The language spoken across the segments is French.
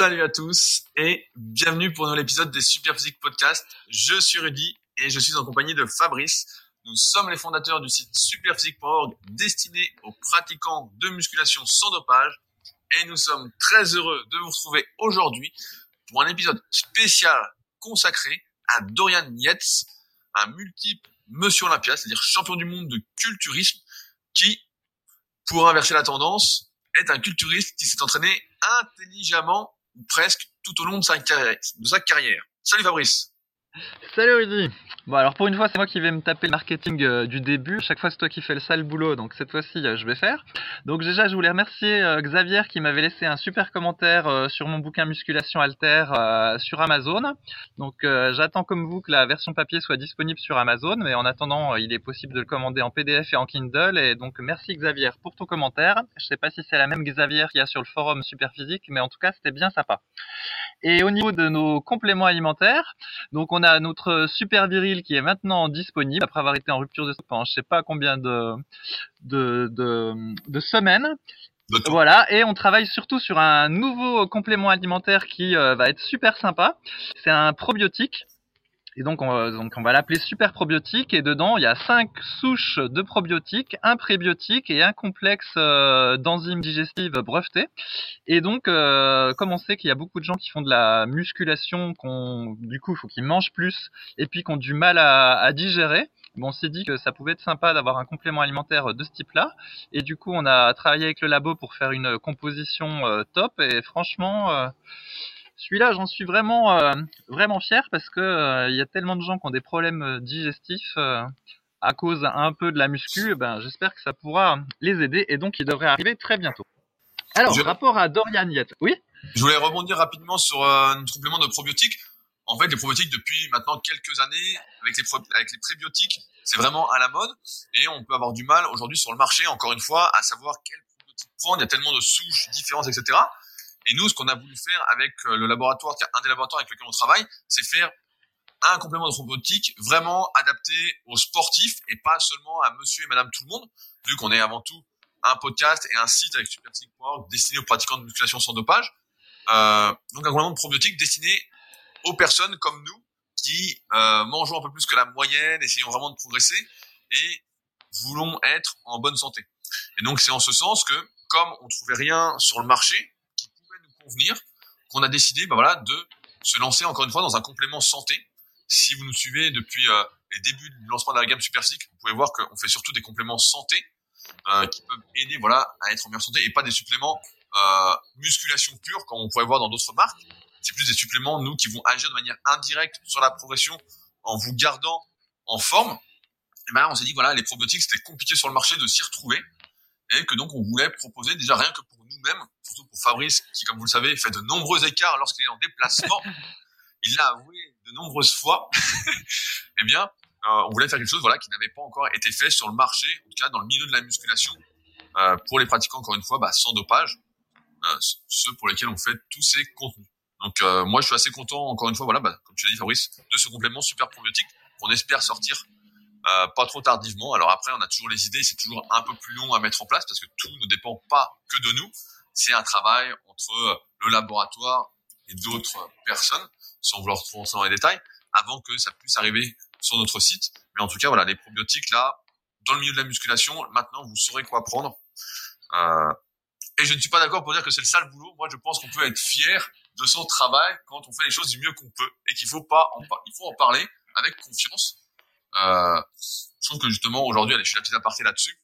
Salut à tous et bienvenue pour un nouvel épisode des Superphysique Podcast. Je suis Rudy et je suis en compagnie de Fabrice. Nous sommes les fondateurs du site superphysique.org destiné aux pratiquants de musculation sans dopage et nous sommes très heureux de vous retrouver aujourd'hui pour un épisode spécial consacré à Dorian Yates, un multiple monsieur Olympia, c'est-à-dire champion du monde de culturisme qui, pour inverser la tendance, est un culturiste qui s'est entraîné intelligemment presque tout au long de sa. De sa carrière. Salut Fabrice. Salut Rudy. Bon alors pour une fois c'est moi qui vais me taper le marketing euh, du début. Chaque fois c'est toi qui fais le sale boulot, donc cette fois-ci euh, je vais faire. Donc déjà je voulais remercier euh, Xavier qui m'avait laissé un super commentaire sur mon bouquin Musculation Alter sur Amazon. Donc j'attends comme vous que la version papier soit disponible sur Amazon, mais en attendant il est possible de le commander en PDF et en Kindle. Et donc merci Xavier pour ton commentaire. Je sais pas si c'est la même Xavier qu'il y a sur le forum Superphysique, mais en tout cas c'était bien sympa. Et au niveau de nos compléments alimentaires, donc on a notre super viril qui est maintenant disponible après avoir été en rupture de stock pendant je sais pas combien de de, de, de semaines. Voilà, et on travaille surtout sur un nouveau complément alimentaire qui euh, va être super sympa. C'est un probiotique et donc on, va, donc on va l'appeler super probiotique et dedans il y a cinq souches de probiotiques, un prébiotique et un complexe euh, d'enzymes digestives brevetées. Et donc euh, comme on sait qu'il y a beaucoup de gens qui font de la musculation, qu'on du coup il faut qu'ils mangent plus et puis qui ont du mal à, à digérer, bon, on s'est dit que ça pouvait être sympa d'avoir un complément alimentaire de ce type-là. Et du coup on a travaillé avec le labo pour faire une composition euh, top et franchement celui-là, j'en suis vraiment, euh, vraiment fier parce que euh, il y a tellement de gens qui ont des problèmes euh, digestifs à cause un peu de la muscu. Ben, j'espère que ça pourra les aider et donc il devrait arriver très bientôt. Alors, rapport à Dorian Yates, oui? Je voulais rebondir rapidement sur un complément de probiotiques. En fait, les probiotiques depuis maintenant quelques années, avec les, avec les prébiotiques, c'est vraiment à la mode et on peut avoir du mal aujourd'hui sur le marché, encore une fois, à savoir quel probiotique prendre. Il y a tellement de souches différentes, etc. Et nous, ce qu'on a voulu faire avec euh, le laboratoire, un des laboratoires avec lequel on travaille, c'est faire un complément de robotique vraiment adapté aux sportifs et pas seulement à monsieur et madame tout le monde, vu qu'on est avant tout un podcast et un site avec superphysique.org destiné aux pratiquants de musculation sans dopage. Euh, donc un complément de probiotique destiné aux personnes comme nous qui euh, mangeons un peu plus que la moyenne, essayons vraiment de progresser et voulons être en bonne santé. Et donc c'est en ce sens que comme on trouvait rien sur le marché, qu'on a décidé bah voilà, de se lancer encore une fois dans un complément santé. Si vous nous suivez depuis euh, les débuts du lancement de la gamme Superphysique, vous pouvez voir qu'on fait surtout des compléments santé euh, qui peuvent aider voilà, à être en meilleure santé et pas des suppléments euh, musculation pure comme on pourrait voir dans d'autres marques. C'est plus des suppléments, nous, qui vont agir de manière indirecte sur la progression en vous gardant en forme. Et ben on s'est dit voilà, les probiotiques, c'était compliqué sur le marché de s'y retrouver et que donc on voulait proposer déjà rien que pour nous-mêmes, surtout pour Fabrice, qui, comme vous le savez, fait de nombreux écarts lorsqu'il est en déplacement. il l'a avoué de nombreuses fois. eh bien, euh, on voulait faire quelque chose, voilà, qui n'avait pas encore été fait sur le marché, en tout cas dans le milieu de la musculation, euh, pour les pratiquants, encore une fois, bah, sans dopage, euh, ceux pour lesquels on fait tous ces contenus. Donc, moi, je suis assez content, encore une fois, voilà, bah, comme tu l'as dit, Fabrice, de ce complément super probiotique qu'on espère sortir euh, pas trop tardivement. Alors après, on a toujours les idées, c'est toujours un peu plus long à mettre en place parce que tout ne dépend pas que de nous. C'est un travail entre le laboratoire et d'autres personnes, sans vouloir trop dans les détails, avant que ça puisse arriver sur notre site. Mais en tout cas, voilà, les probiotiques là, dans le milieu de la musculation, maintenant vous saurez quoi prendre. Euh, et je ne suis pas d'accord pour dire que c'est le sale boulot. Moi, je pense qu'on peut être fier de son travail quand on fait les choses du mieux qu'on peut et qu'il faut pas, il faut en parler avec confiance euh, je trouve que justement aujourd'hui, allez, je suis la petite aparté là-dessus.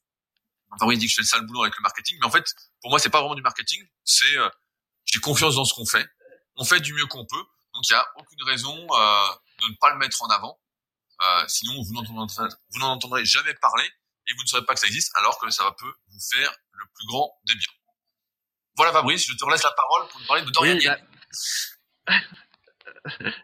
Enfin, oui, il dit que je fais le sale boulot avec le marketing, mais en fait, pour moi, c'est pas vraiment du marketing. C'est euh, j'ai confiance dans ce qu'on fait. On fait du mieux qu'on peut, donc il y a aucune raison euh, de ne pas le mettre en avant. Euh, sinon, vous n'en entendrez, jamais parler et vous ne saurez pas que ça existe, alors que ça peut vous faire le plus grand des biens. Voilà, Fabrice, je te laisse la parole pour nous parler de Dorian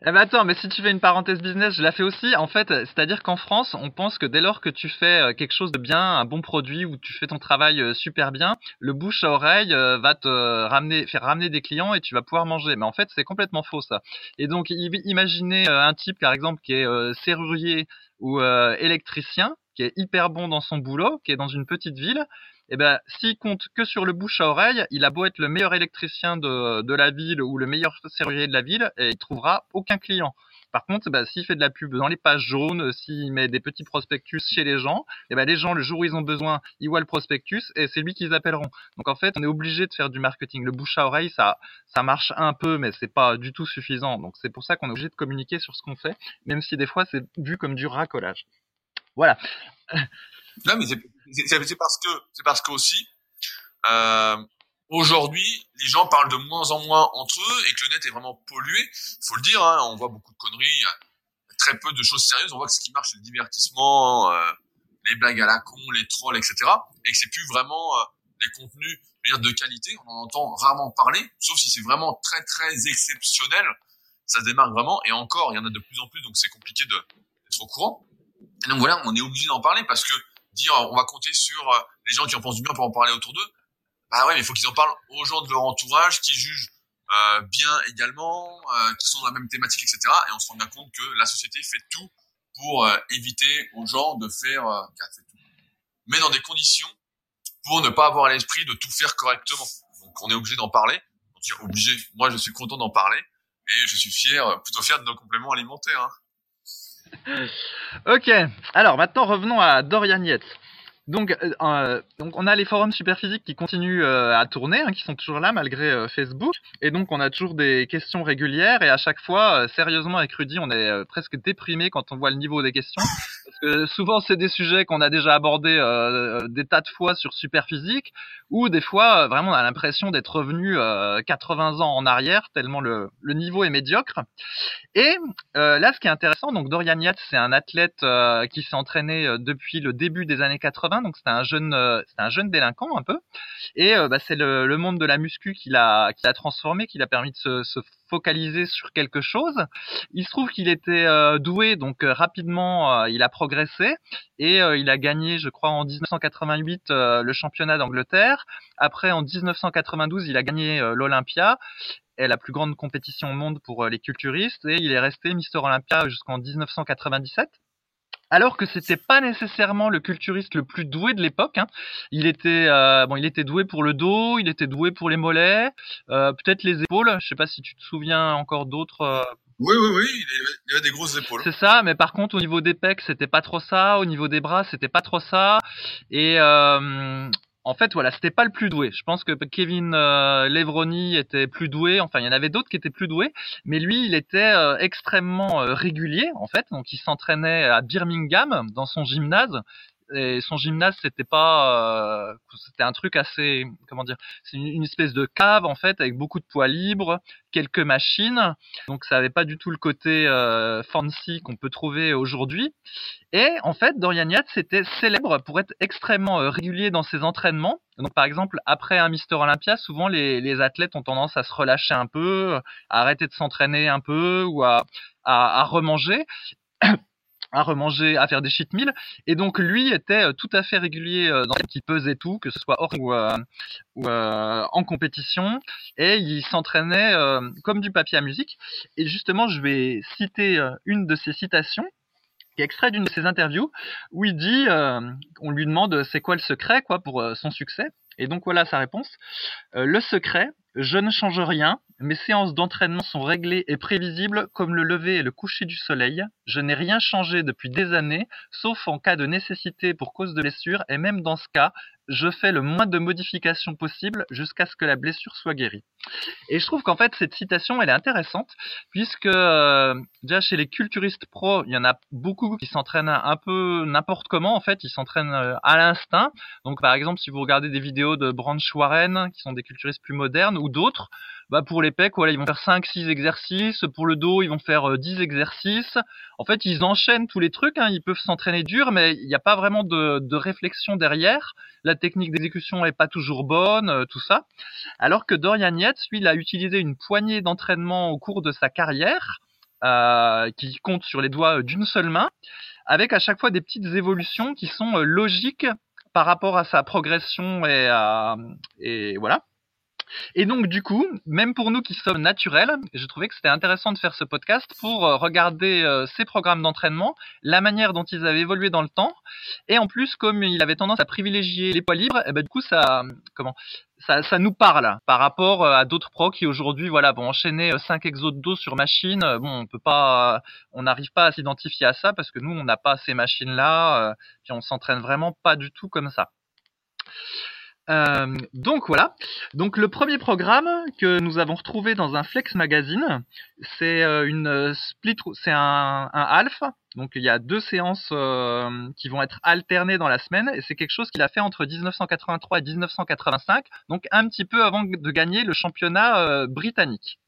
eh ben attends, mais si tu fais une parenthèse business, je la fais aussi. En fait, c'est-à-dire qu'en France, on pense que dès lors que tu fais euh, quelque chose de bien, un bon produit ou tu fais ton travail euh, super bien, le bouche à oreille euh, va te ramener, faire ramener des clients et tu vas pouvoir manger. Mais en fait, c'est complètement faux ça. Et donc, imaginez un type, par exemple, qui est serrurier ou électricien, qui est hyper bon dans son boulot, qui est dans une petite ville eh ben, s'il compte que sur le bouche à oreille, il a beau être le meilleur électricien de, de la ville ou le meilleur serrurier de la ville, et il trouvera aucun client. Par contre, bah, s'il fait de la pub dans les pages jaunes, s'il met des petits prospectus chez les gens, et ben les gens, le jour où ils ont besoin, ils voient le prospectus et c'est lui qu'ils appelleront. Donc en fait, on est obligé de faire du marketing. Le bouche à oreille, ça, ça marche un peu, mais c'est pas du tout suffisant. Donc c'est pour ça qu'on est obligé de communiquer sur ce qu'on fait, même si des fois c'est vu comme du racolage. Voilà. Non, mais c'est parce que c'est parce qu'aussi euh, Aujourd'hui, les gens parlent de moins en moins entre eux et que le net est vraiment pollué. Faut le dire, hein, on voit beaucoup de conneries, très peu de choses sérieuses. On voit que ce qui marche, c'est le divertissement, euh, les blagues à la con, les trolls, etc. Et que c'est plus vraiment euh, des contenus de qualité. On en entend rarement parler, sauf si c'est vraiment très très exceptionnel. Ça démarque vraiment. Et encore, il y en a de plus en plus, donc c'est compliqué d'être au courant. Et donc voilà, on est obligé d'en parler parce que dire on va compter sur euh, les gens qui en pensent du bien pour en parler autour d'eux, bah ouais, mais il faut qu'ils en parlent aux gens de leur entourage, qui jugent euh, bien également, euh, qui sont dans la même thématique, etc. Et on se rend bien compte que la société fait tout pour euh, éviter aux gens de faire euh, tout. Mais dans des conditions pour ne pas avoir l'esprit de tout faire correctement. Donc on est obligé d'en parler. Obligé. Moi, je suis content d'en parler et je suis fier, plutôt fier de nos compléments alimentaires. Hein. Ok. Alors maintenant, revenons à Dorian Yates. Donc, euh, euh, donc, on a les forums Superphysique qui continuent euh, à tourner, hein, qui sont toujours là malgré Facebook. Et donc, on a toujours des questions régulières. Et à chaque fois, sérieusement, avec Rudy, on est presque déprimé quand on voit le niveau des questions. Parce que souvent, c'est des sujets qu'on a déjà abordés des tas de fois sur Superphysique. Ou des fois, vraiment, on a l'impression d'être revenu 80 ans en arrière, tellement le, le niveau est médiocre. Et là, ce qui est intéressant, donc Dorian Yates, c'est un athlète qui s'est entraîné depuis le début des années 80 donc c'était un jeune, euh, un jeune délinquant un peu. Et euh, bah, c'est le, monde de la muscu qui l'a, qui l'a transformé, qui l'a permis de se, se, focaliser sur quelque chose. Il se trouve qu'il était euh, doué, donc rapidement il a progressé et il a gagné, je crois, en 1988 le championnat d'Angleterre. Après, en 1992, il a gagné l'Olympia la plus grande compétition au monde pour les culturistes et il est resté Mister Olympia jusqu'en 1997 alors que c'était pas nécessairement le culturiste le plus doué de l'époque. Hein. Il était euh, bon, il était doué pour le dos, il était doué pour les mollets, euh, peut-être les épaules. Je sais pas si tu te souviens encore d'autres. Euh, oui, oui, oui, il avait des grosses épaules. C'est ça, mais par contre au niveau des pecs, c'était pas trop ça. Au niveau des bras, c'était pas trop ça. Et euh, en fait, voilà, c'était pas le plus doué. Je pense que Kevin euh, Levroni était plus doué. Enfin, il y en avait d'autres qui étaient plus doués, mais lui, il était euh, extrêmement euh, régulier, en fait. Donc, il s'entraînait à Birmingham dans son gymnase et son gymnase c'était pas euh, c'était un truc assez comment dire c'est une, espèce de cave en fait avec beaucoup de poids libres quelques machines. Donc ça avait pas du tout le côté euh, fancy qu'on peut trouver aujourd'hui. Et en fait Dorian Yates c'était célèbre pour être extrêmement euh, régulier dans ses entraînements. Donc par exemple après un Mister Olympia souvent les, les athlètes ont tendance à se relâcher un peu à arrêter de s'entraîner un peu ou à, à, à remanger à remanger, à faire des cheat meals. Et donc lui était euh, tout à fait régulier euh, dans qui pesait tout, que ce soit hors ou, euh, ou en compétition, et il s'entraînait comme du papier à musique. Et justement, je vais citer une de ses citations qui est extrait d'une de ses interviews où il dit, on lui demande c'est quoi le secret quoi pour son succès. Et donc voilà sa réponse. le secret, je ne change rien, mes séances d'entraînement sont réglées et prévisibles comme le lever et le coucher du soleil. Je n'ai rien changé depuis des années, sauf en cas de nécessité pour cause de blessure, et même dans ce cas, je fais le moins de modifications possible jusqu'à ce que la blessure soit guérie. Et je trouve qu'en fait cette citation elle est intéressante puisque euh, déjà chez les culturistes pro il y en a beaucoup qui s'entraînent un peu n'importe comment en fait ils s'entraînent euh, à l'instinct donc par exemple si vous regardez des vidéos de Branch Warren qui sont des culturistes plus modernes ou d'autres bah pour les pecs, voilà, ils vont faire 5 6 exercices, pour le dos, ils vont faire 10 euh, exercices. En fait, ils enchaînent tous les trucs, hein. ils peuvent s'entraîner dur mais il n'y a pas vraiment de, de, réflexion derrière. La technique d'exécution est pas toujours bonne, tout ça. Alors que Dorian lui, il a utilisé une poignée d'entraînement au cours de sa carrière euh, qui compte sur les doigts d'une seule main avec à chaque fois des petites évolutions qui sont logiques par rapport à sa progression et voilà. Et donc du coup, même pour nous qui sommes naturels, je trouvais que c'était intéressant de faire ce podcast pour euh, regarder euh, ces programmes d'entraînement, la manière dont ils avaient évolué dans le temps, et en plus comme il avait tendance à privilégier les poids libres, eh ben du coup ça, comment, ça, ça nous parle par rapport euh, à d'autres pros qui aujourd'hui voilà vont enchaîner 5 exos de dos sur machine. Bon, on peut pas, on n'arrive pas à s'identifier à ça parce que nous on n'a pas ces machines là, puis on s'entraîne vraiment pas du tout comme ça. Euh, donc voilà. Donc le premier programme que nous avons retrouvé dans un Flex Magazine, c'est euh, une euh, split, c'est un, un half. Donc il y a deux séances qui vont être alternées dans la semaine et c'est quelque chose qu'il a fait entre 1983 et 1985, donc un petit peu avant de gagner le championnat britannique.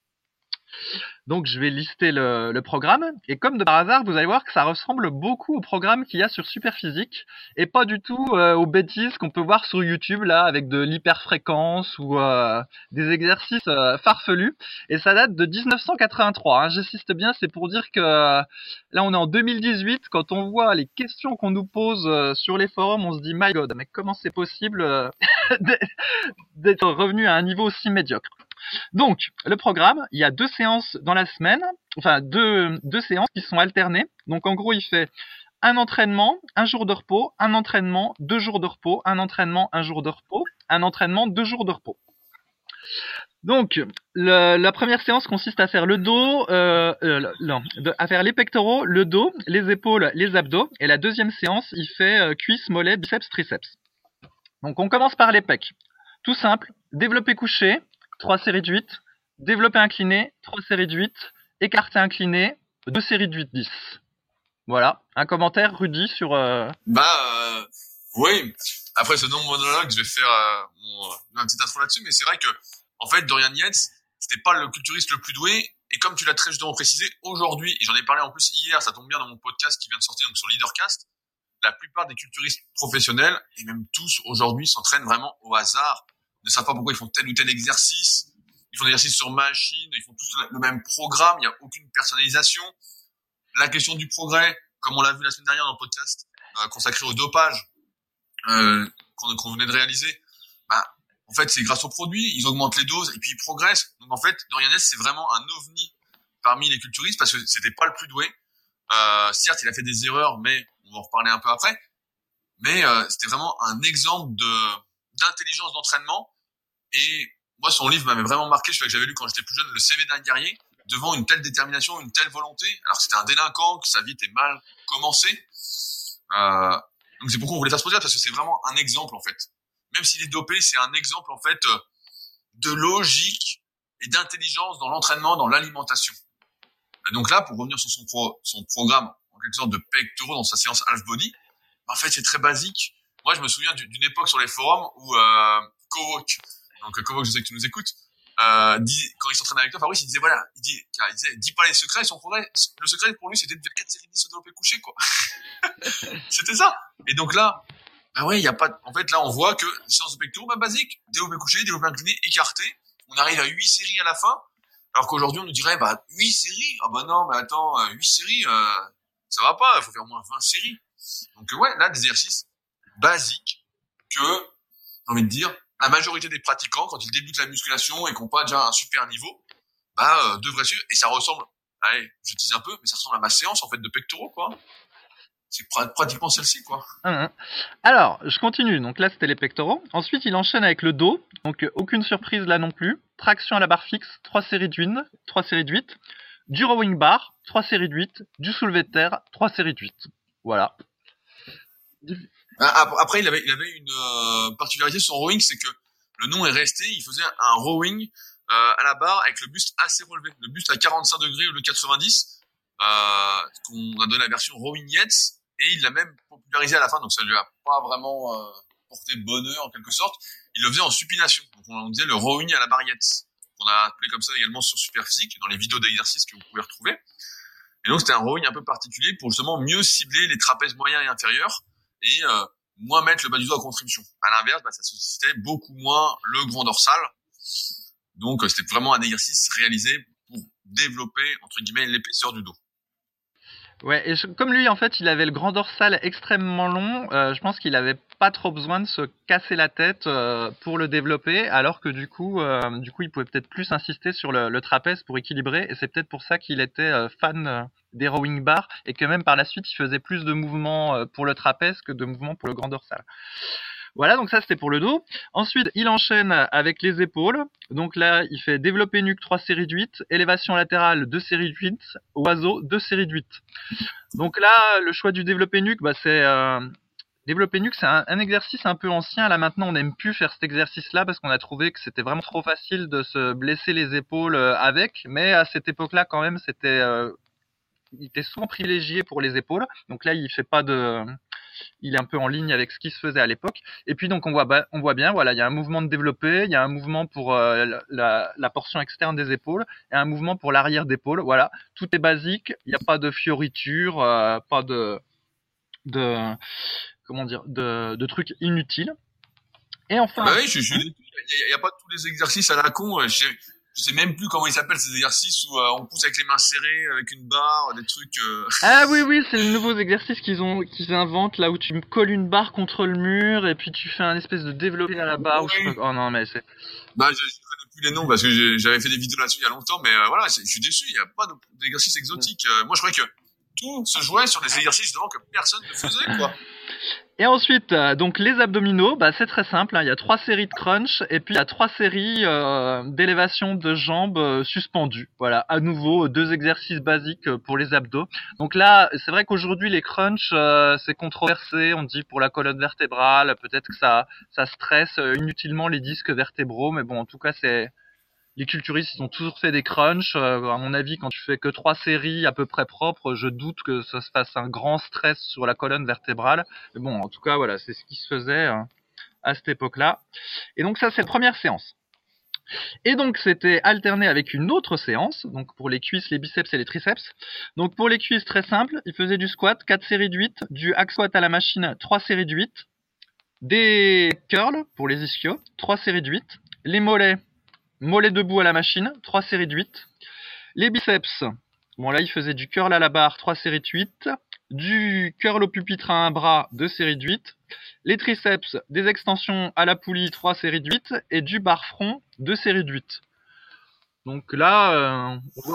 Donc je vais lister le, programme et comme de par hasard, vous allez voir que ça ressemble beaucoup au programme qu'il y a sur Superphysique et pas du tout euh, aux bêtises qu'on peut voir sur YouTube là avec de l'hyperfréquence ou euh, des exercices euh, farfelus. Et ça date de 1983. Hein. J'insiste bien, c'est pour dire que là on est en 2018. Quand on voit les questions qu'on nous pose sur les forums, on se dit my God, mais comment c'est possible d'être revenu à un niveau aussi médiocre? Donc, le programme, il y a deux séances dans la semaine, enfin deux, séances qui sont alternées. Donc, en gros, il fait un entraînement, un jour de repos, un entraînement, deux jours de repos, un entraînement, un jour de repos, un entraînement, deux jours de repos. Donc, la première séance consiste à faire le dos, euh, euh à faire les pectoraux, le dos, les épaules, les abdos. Et la deuxième séance, il fait euh, cuisses, mollets, biceps, triceps. Donc, on commence par les pecs. Tout simple, développer couché, 3 séries de 8, développé incliné, 3 séries de 8, écarté incliné, 2 séries de 8-10. Voilà, un commentaire Rudy sur... Euh... Bah euh, oui, après ce nom monologue, je vais faire euh, euh, un petit intro là-dessus, mais c'est vrai que en fait Dorian Yates, c'était pas le culturiste le plus doué, et comme tu l'as très justement précisé, aujourd'hui, et j'en ai parlé en plus hier, ça tombe bien dans mon podcast qui vient de sortir donc sur Leadercast, la plupart des culturistes professionnels, et même tous aujourd'hui, s'entraînent vraiment au hasard ne savent pas pourquoi ils font tel ou tel exercice. Ils font des exercices sur machine, ils font tous le même programme, il n'y a aucune personnalisation. La question du progrès, comme on l'a vu la semaine dernière dans le podcast euh, consacré au dopage euh, qu'on venait de réaliser, bah, en fait, c'est grâce aux produits, ils augmentent les doses et puis ils progressent. Donc en fait, Dorian c'est vraiment un ovni parmi les culturistes parce que c'était pas le plus doué. Euh, certes, il a fait des erreurs, mais on va en reparler un peu après. Mais euh, c'était vraiment un exemple de d'intelligence d'entraînement et moi, son livre m'avait vraiment marqué. Je que j'avais lu quand j'étais plus jeune, le CV d'un guerrier, devant une telle détermination, une telle volonté. Alors c'était un délinquant, que sa vie était mal commencée. Euh, donc c'est pourquoi on voulait faire ce parce que c'est vraiment un exemple en fait. Même s'il est dopé, c'est un exemple en fait euh, de logique et d'intelligence dans l'entraînement, dans l'alimentation. donc là, pour revenir sur son, pro, son programme, en quelque sorte de pectoraux dans sa séance half body, en fait c'est très basique. Moi, je me souviens d'une époque sur les forums où euh, Kowok, donc Kovac, je sais que tu nous écoutes, euh, dit, quand il s'entraînait avec toi, Fabrice, il disait voilà, il dit, il disait, dis pas les secrets, son progrès, le secret pour lui, c'était de faire 4 séries 10 au développé couché, quoi. c'était ça. Et donc là, bah ouais, il y a pas, en fait, là, on voit que séance de pectoraux, bah, basique, développé couché, développé incliné, écarté, on arrive à 8 séries à la fin, alors qu'aujourd'hui, on nous dirait, bah, 8 séries, ah bah non, mais attends, 8 euh, séries, euh, ça va pas, il faut faire moins 20 séries. Donc, ouais, là, des exercices basiques que, j'ai envie de dire, la majorité des pratiquants, quand ils débutent la musculation et qui n'ont pas déjà un super niveau, bah, euh, devraient suivre. Et ça ressemble, je un peu, mais ça ressemble à ma séance, en fait, de pectoraux, quoi. C'est pratiquement celle-ci, quoi. Hum, hum. Alors, je continue. Donc là, c'était les pectoraux. Ensuite, il enchaîne avec le dos. Donc, euh, aucune surprise là non plus. Traction à la barre fixe, 3 séries 8, 3 séries de 8. Du rowing bar, 3 séries de 8. Du soulevé de terre, 3 séries de 8. Voilà. Ah, après, il avait, il avait une euh, particularité sur son rowing, c'est que le nom est resté. Il faisait un rowing euh, à la barre avec le buste assez relevé, le buste à 45 degrés lieu de 90, euh, qu'on a donné la version rowing Yates, et il l'a même popularisé à la fin, donc ça lui a pas vraiment euh, porté bonheur en quelque sorte. Il le faisait en supination, donc on, disait le rowing à la barre Yates, qu'on a appelé comme ça également sur Superphysique, dans les vidéos d'exercice que vous pouvez retrouver. Et donc c'était un rowing un peu particulier pour justement mieux cibler les trapèzes moyens et inférieurs et euh, moins mettre le bas du dos à contribution. À l'inverse, bah, ça sollicitait beaucoup moins le grand dorsal. Donc euh, c'était vraiment un exercice réalisé pour développer entre guillemets l'épaisseur du dos. Ouais, et comme lui, en fait, il avait le grand dorsal extrêmement long, euh, je pense qu'il avait pas trop besoin de se casser la tête euh, pour le développer, alors que du coup, euh, du coup, il pouvait peut-être plus insister sur le, le trapèze pour équilibrer, et c'est peut-être pour ça qu'il était fan des rowing bars, et que même par la suite, il faisait plus de mouvements pour le trapèze que de mouvements pour le grand dorsal. Voilà, donc ça c'était pour le dos. Ensuite, il enchaîne avec les épaules. Donc là, il fait développer nuque 3 séries de 8, élévation latérale 2 séries de 8, oiseau 2 séries de 8. Donc là, le choix du développer nuque, bah, c'est euh, développer nuque, c'est un, exercice un peu ancien. Là maintenant, on n'aime plus faire cet exercice-là parce qu'on a trouvé que c'était vraiment trop facile de se blesser les épaules euh, avec. Mais à cette époque-là, quand même, c'était euh, il était souvent privilégié pour les épaules. Donc là, il fait pas de il est un peu en ligne avec ce qui se faisait à l'époque. Et puis donc on voit, on voit bien, voilà, il y a un mouvement de développé, il y a un mouvement pour euh, la, portion externe des épaules et un mouvement pour l'arrière d'épaule. Voilà, tout est basique, il n'y a pas de fioriture, euh, pas de, comment dire, de, trucs inutiles. Et enfin. Bah oui, il n'y a, pas tous les exercices à la con je sais même plus comment ils s'appellent ces exercices où euh, on pousse avec les mains serrées, avec une barre, des trucs. Euh... Ah oui oui, c'est le nouveau exercice qu'ils ont, qu'ils inventent là où tu colles une barre contre le mur et puis tu fais un espèce de développé à la barre. Oh non mais c'est. Bah je, je connais plus les noms parce que j'avais fait des vidéos là-dessus il y a longtemps, mais euh, voilà, je suis déçu, il n'y a pas d'exercice exotique. Euh, moi je croyais que tout se jouait sur des exercices justement que personne ne faisait. Et ensuite, euh, donc les abdominaux, bah, c'est très simple. Hein. Il y a trois séries de crunch et puis il y a trois séries euh, d'élévation de jambes euh, suspendues. Voilà, à nouveau deux exercices basiques pour les abdos. Donc là, c'est vrai qu'aujourd'hui les crunch c'est controversé. On dit pour la colonne vertébrale, peut-être que ça ça stresse inutilement les disques vertébraux, mais bon, en tout cas c'est les culturistes ils ont toujours fait des crunchs. Euh, à mon avis, quand tu fais que trois séries à peu près propres, je doute que ça se fasse un grand stress sur la colonne vertébrale. Mais bon, en tout cas, voilà, c'est ce qui se faisait hein, à cette époque-là. Et donc ça, c'est la première séance. Et donc c'était alterné avec une autre séance, donc pour les cuisses, les biceps et les triceps. Donc pour les cuisses, très simple, il faisait du squat, 4 séries de 8, du hack squat à la machine, 3 séries de 8, des curls pour les ischios, 3 séries de 8, les mollets, mollet debout à la machine, 3 séries de 8. Les biceps, bon là il faisait du curl à la barre, 3 séries de 8. Du curl au pupitre à un bras, 2 séries de 8. Les triceps, des extensions à la poulie, 3 séries de 8. Et du bar front, 2 séries de 8. Donc là, euh, il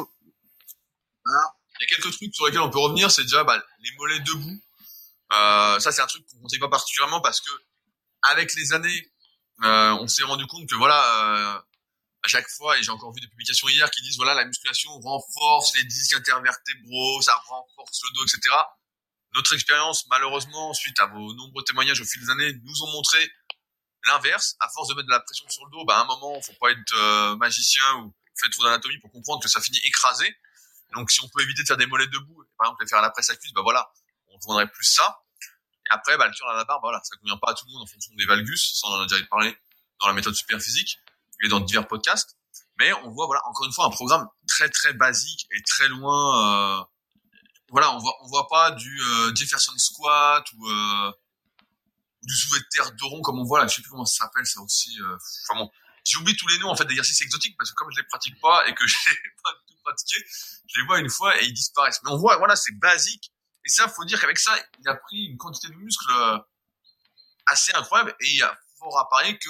y a quelques trucs sur lesquels on peut revenir, c'est déjà bah, les mollets debout. Euh, ça c'est un truc qu'on ne conseille pas particulièrement parce que avec les années, euh, on s'est rendu compte que voilà, à chaque fois, et j'ai encore vu des publications hier qui disent voilà la musculation renforce les disques intervertébraux, ça renforce le dos, etc. Notre expérience, malheureusement, suite à vos nombreux témoignages au fil des années, nous ont montré l'inverse. À force de mettre de la pression sur le dos, bah, à un moment, faut pas être euh, magicien ou faire trop d'anatomie pour comprendre que ça finit écrasé. Donc, si on peut éviter de faire des mollets debout, par exemple, les faire à la presse à cuisse, bah voilà, on vendrait plus ça. Et après, bah, le curl à la barre, bah, voilà, ça convient pas à tout le monde en fonction des valgus, ça on en a déjà parlé dans la méthode super physique et dans divers podcasts. Mais on voit, voilà, encore une fois, un programme très très basique et très loin. Euh, voilà, on voit, on voit pas du euh, Jefferson squat ou, euh, du soulevé de terre de rond comme on voit là. Je sais plus comment ça s'appelle ça aussi. Euh, enfin bon, j'ai oublié tous les noms en fait d'exercices exotiques parce que comme je les pratique pas et que je les pas tout pratiqué, je les vois une fois et ils disparaissent. Mais on voit, voilà, c'est basique. Et ça, faut dire qu'avec ça, il a pris une quantité de muscles euh, assez incroyable et il y a fort à parier que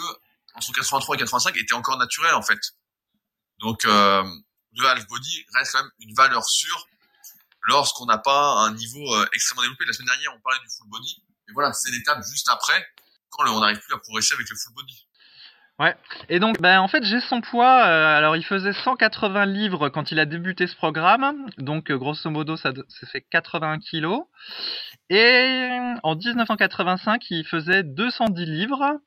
entre 83 et 85 était encore naturel en fait. Donc euh, le half body reste quand même une valeur sûre lorsqu'on n'a pas un niveau euh, extrêmement développé. La semaine dernière, on parlait du full body, mais voilà, c'est l'étape juste après quand on n'arrive plus à progresser avec le full body. Ouais. Et donc, ben, en fait, j'ai son poids. Euh, alors, il faisait 180 livres quand il a débuté ce programme. Donc, grosso modo, ça, ça fait 81 kilos. Et en 1985, il faisait 210 livres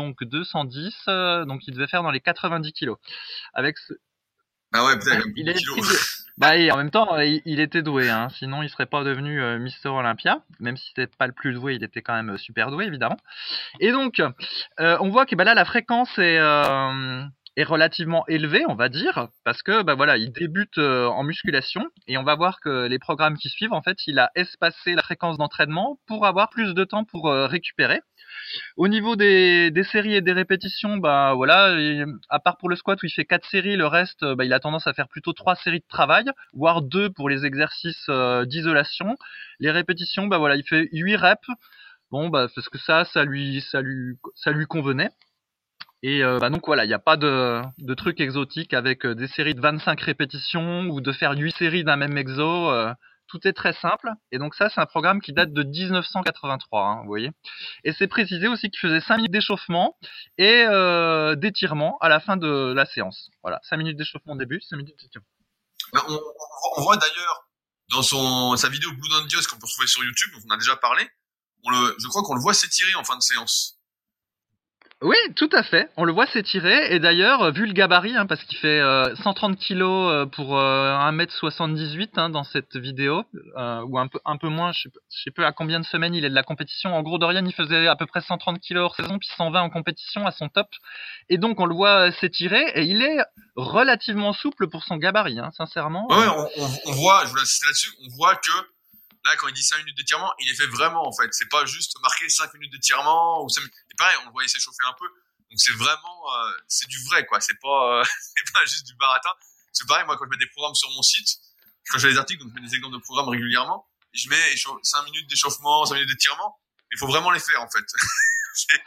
donc 210, euh, donc il devait faire dans les 90 kilos. Avec ce... Ah ouais, peut-être il kilos. Bah, en même temps, il, était doué, hein. sinon il serait pas devenu euh, Mister Olympia, même si c'était pas le plus doué, il était quand même euh, super doué évidemment. Et donc, on voit que bah là la fréquence est est relativement élevé, on va dire, parce que bah voilà, il débute euh, en musculation et on va voir que les programmes qui suivent, en fait, il a espacé la fréquence d'entraînement pour avoir plus de temps pour euh, récupérer. Au niveau des, séries et des répétitions, bah voilà, à part pour le squat où il fait quatre séries, le reste, bah, il a tendance à faire plutôt trois séries de travail, voire deux pour les exercices euh, d'isolation. Les répétitions, bah voilà, il fait 8 reps. Bon, bah parce que ça, ça lui, ça lui, ça lui convenait. Et euh, bah donc voilà, il n'y a pas de, de trucs exotiques avec euh, des séries de 25 répétitions ou de faire 8 séries d'un même exo. Euh, tout est très simple. Et donc ça, c'est un programme qui date de 1983, hein, vous voyez. Et c'est précisé aussi qu'il faisait 5 minutes d'échauffement et euh, d'étirement à la fin de la séance. Voilà, 5 minutes d'échauffement au début, 5 minutes d'étirement. Ben, on, on, voit d'ailleurs dans son, sa vidéo Blue Dios qu'on peut retrouver sur YouTube, dont on a déjà parlé, on le, je crois qu'on le voit s'étirer en fin de séance. Oui, tout à fait. On le voit s'étirer. Et d'ailleurs, vu le gabarit, hein, parce qu'il fait 130 euh, kilos euh, pour 1m78 euh, hein, dans cette vidéo, ou un peu, un peu moins, je sais, sais pas à combien de semaines il est de la compétition. En gros, Dorian, il faisait à peu près 130 kilos hors saison, puis 120 en compétition à son top. Et donc, on le voit s'étirer, et il est relativement souple pour son gabarit, hein, sincèrement. Ouais, on, on, voit, je voulais insister là-dessus, on voit que là, quand il dit 5 minutes d'étirement, il est fait vraiment, en fait. C'est pas juste marquer 5 minutes d'étirement ou 5 minutes. Et pareil, on le voyait s'échauffer un peu. Donc c'est vraiment, euh, c'est du vrai, quoi. C'est pas, euh, pas juste du baratin. C'est pareil, moi, quand je mets des programmes sur mon site, quand je fais des articles, donc je mets des exemples de programmes régulièrement, je mets 5 minutes d'échauffement, 5 minutes d'étirement. Il faut vraiment les faire, en fait. c'est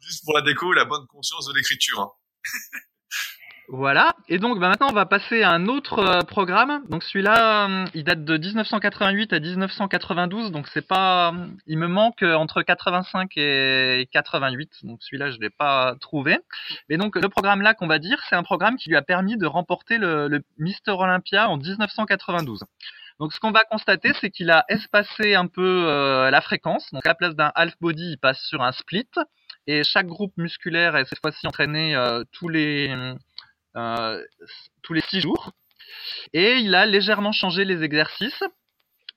juste pour la déco et la bonne conscience de l'écriture. Hein. Voilà. Et donc bah, maintenant on va passer à un autre euh, programme. Donc celui-là, euh, il date de 1988 à 1992. Donc c'est pas, euh, il me manque entre 85 et 88. Donc celui-là je l'ai pas trouvé. Mais donc le programme là qu'on va dire, c'est un programme qui lui a permis de remporter le, le Mister Olympia en 1992. Donc ce qu'on va constater, c'est qu'il a espacé un peu la fréquence. Donc à la place d'un half body, il passe sur un split. Et chaque groupe musculaire est cette fois-ci entraîné tous les euh, tous les six jours. Et il a légèrement changé les exercices.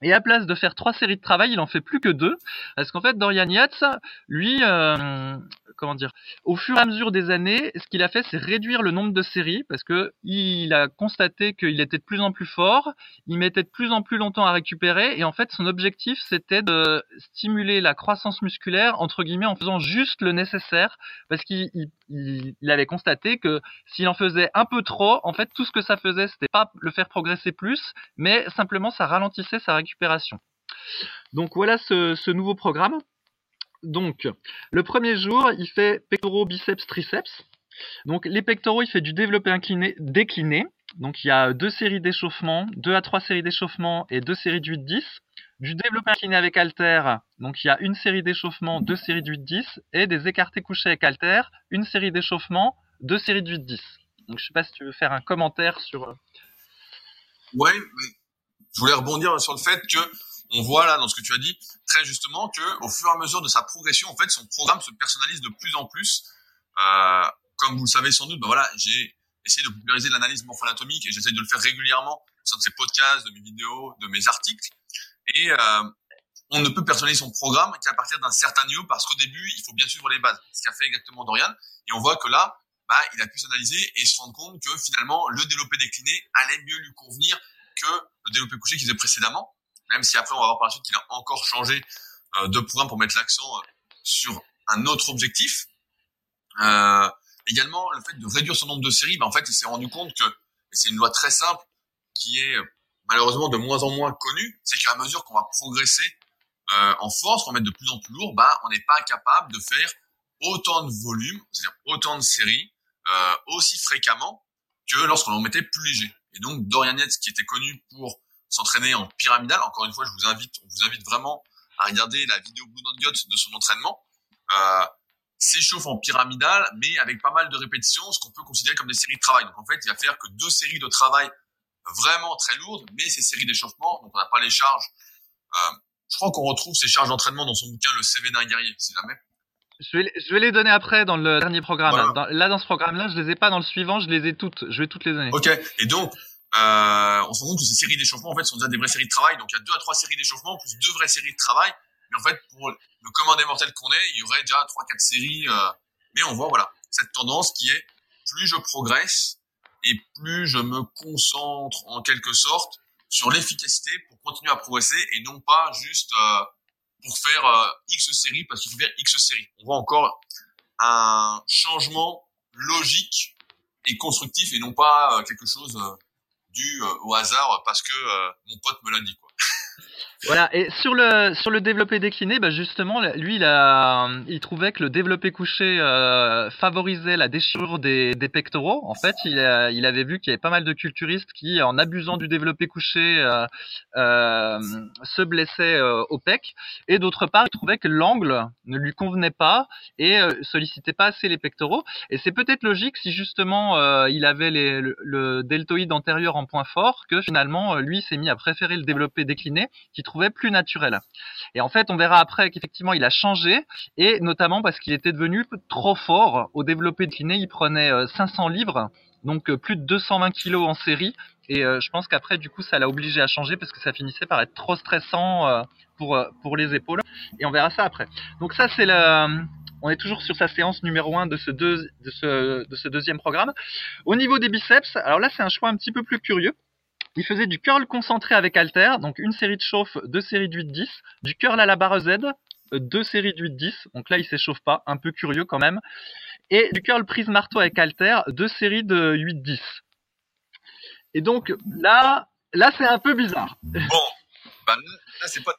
Et à place de faire trois séries de travail, il en fait plus que deux. Parce qu'en fait, Dorian Yates, lui, euh, comment dire, au fur et à mesure des années, ce qu'il a fait, c'est réduire le nombre de séries parce que il a constaté qu'il était de plus en plus fort, il mettait de plus en plus longtemps à récupérer et en fait, son objectif, c'était de stimuler la croissance musculaire entre guillemets en faisant juste le nécessaire parce qu'il il, avait constaté que s'il en faisait un peu trop, en fait, tout ce que ça faisait, c'était pas le faire progresser plus, mais simplement ça ralentissait sa récupération. Donc voilà ce, nouveau programme. Donc, le premier jour, il fait pectoraux, biceps, triceps. Donc, les pectoraux, il fait du développé incliné, décliné. Donc, il y a deux séries d'échauffement, deux à trois séries d'échauffement et deux séries de 8-10. Du développé incliné avec halter, donc il y a une série d'échauffement, deux séries de 8-10. Et des écartés couchés avec halter, une série d'échauffement, deux séries de 8-10. Donc, je sais pas si tu veux faire un commentaire sur. Euh, ouais, mais je voulais rebondir sur le fait que on voit là dans ce que tu as dit très justement que au fur et à mesure de sa progression, en fait, son programme se personnalise de plus en plus. Euh, comme vous le savez sans doute, ben voilà, j'ai essayé de populariser l'analyse morpho-anatomique et j'essaie de le faire régulièrement au sein de ces podcasts, de mes vidéos, de mes articles. Et euh, on ne peut personnaliser son programme qu'à partir d'un certain niveau parce qu'au début, il faut bien suivre les bases. Ce qu'a fait exactement Dorian. Et on voit que là, bah, il a pu s'analyser et se rendre compte que finalement, le développé décliné allait mieux lui convenir que le développé couché qu'il faisait précédemment même si après on va voir par la suite qu'il a encore changé euh, de programme pour mettre l'accent euh, sur un autre objectif. Euh, également, le fait de réduire son nombre de séries, ben, en fait, il s'est rendu compte que, c'est une loi très simple, qui est malheureusement de moins en moins connue, c'est qu'à mesure qu'on va progresser en force, qu'on va mettre de plus en plus lourd, ben, on n'est pas capable de faire autant de volume, c'est-à-dire autant de séries, aussi fréquemment que lorsqu'on en mettait plus léger. Et donc, Dorian Yates, qui était connu pour s'entraîner en pyramidal. Encore une fois, je vous invite, on vous invite vraiment à regarder la vidéo Blue Not de son entraînement. Euh, s'échauffe en pyramidal, mais avec pas mal de répétitions, ce qu'on peut considérer comme des séries de travail. Donc en fait, il va faire que deux séries de travail vraiment très lourdes, mais ces séries d'échauffement, donc on n'a pas les charges. Euh, je crois qu'on retrouve ces charges d'entraînement dans son bouquin Le CV d'un guerrier, si jamais. Je vais, je vais les donner après dans le dernier programme. là, dans ce programme-là, je les ai pas dans le suivant, je les ai toutes. Je vais toutes les donner. Ok. Et donc, euh, on se rend compte que ces séries d'échauffement en fait sont déjà des vraies séries de travail. Donc il y a deux à trois séries d'échauffement plus deux vraies séries de travail. Mais en fait, pour le commandé mortel qu'on est, il y aurait déjà trois quatre séries. Euh, mais on voit voilà cette tendance qui est plus je progresse et plus je me concentre en quelque sorte sur l'efficacité pour continuer à progresser et non pas juste euh, pour faire euh, X séries parce qu'il faut faire X séries. On voit encore un changement logique et constructif et non pas euh, quelque chose dû au hasard parce que mon pote me l'a dit quoi. Voilà, et sur le sur le développé décliné, bah justement, lui, il a, il trouvait que le développé couché euh, favorisait la déchirure des, des pectoraux. En fait, il, il avait vu qu'il y avait pas mal de culturistes qui, en abusant du développé couché, euh, euh, se blessaient euh, au pec. Et d'autre part, il trouvait que l'angle ne lui convenait pas et euh, sollicitait pas assez les pectoraux. Et c'est peut-être logique si justement euh, il avait les, le, deltoïde antérieur en point fort que finalement lui s'est mis à préférer le développé décliné trouvait plus naturel. Et en fait, on verra après qu'effectivement, il a changé, et notamment parce qu'il était devenu trop fort au développé décliné. Il prenait 500 euh, livres, donc euh, plus de 220 kilos en série. Et euh, je pense qu'après, du coup, ça l'a obligé à changer parce que ça finissait par être trop stressant pour pour les épaules. Et on verra ça après. Donc ça, c'est le on est toujours sur sa séance numéro 1 de ce, de, ce, de ce deuxième programme. Au niveau des biceps, alors là c'est un choix un petit peu plus curieux. Il faisait du curl concentré avec halter, donc une série de chauffe, deux séries de 8-10, du curl à la barre Z, deux séries de 8-10, donc là il s'échauffe pas, un peu curieux quand même, et du curl prise marteau avec halter, deux séries de 8-10. Et donc là, là c'est un peu bizarre. Bon, bah là c'est pas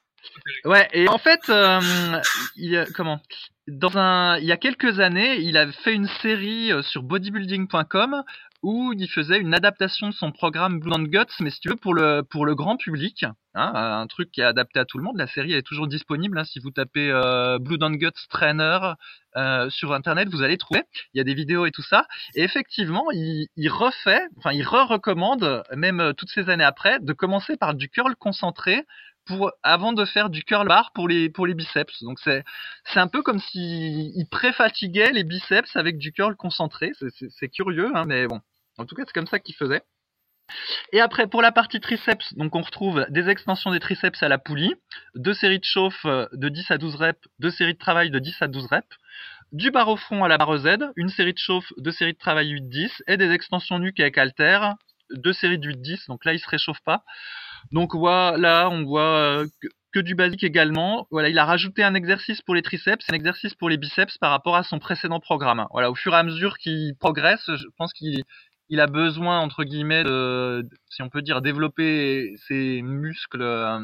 Ouais, et en fait, euh, il, comment? Dans un, il y a quelques années, il a fait une série euh, sur bodybuilding.com où il faisait une adaptation de son programme Blood and Guts, mais si tu veux pour le pour le grand public, hein, un truc qui est adapté à tout le monde. La série est toujours disponible. Hein, si vous tapez euh, Blood and Guts Trainer euh, sur internet, vous allez trouver. Il y a des vidéos et tout ça. Et effectivement, il, il refait, enfin il re-recommande, même euh, toutes ces années après, de commencer par du curl concentré pour avant de faire du curl bar pour les pour les biceps. Donc c'est c'est un peu comme si il préfatiguait les biceps avec du curl concentré. C'est curieux, hein, mais bon. En tout cas, c'est comme ça qu'il faisait. Et après, pour la partie triceps, donc on retrouve des extensions des triceps à la poulie, deux séries de chauffe de 10 à 12 reps, deux séries de travail de 10 à 12 reps, du bar au front à la barre Z, une série de chauffe, deux séries de travail 8-10, et des extensions nuque avec halter, deux séries de 8-10, donc là il se réchauffe pas. Donc voilà, on voit euh, que, que, du basique également. Voilà, il a rajouté un exercice pour les triceps, un exercice pour les biceps par rapport à son précédent programme. Voilà, au fur et à mesure qu'il progresse, je pense qu'il il a besoin entre guillemets de, si on peut dire, développer ses muscles euh,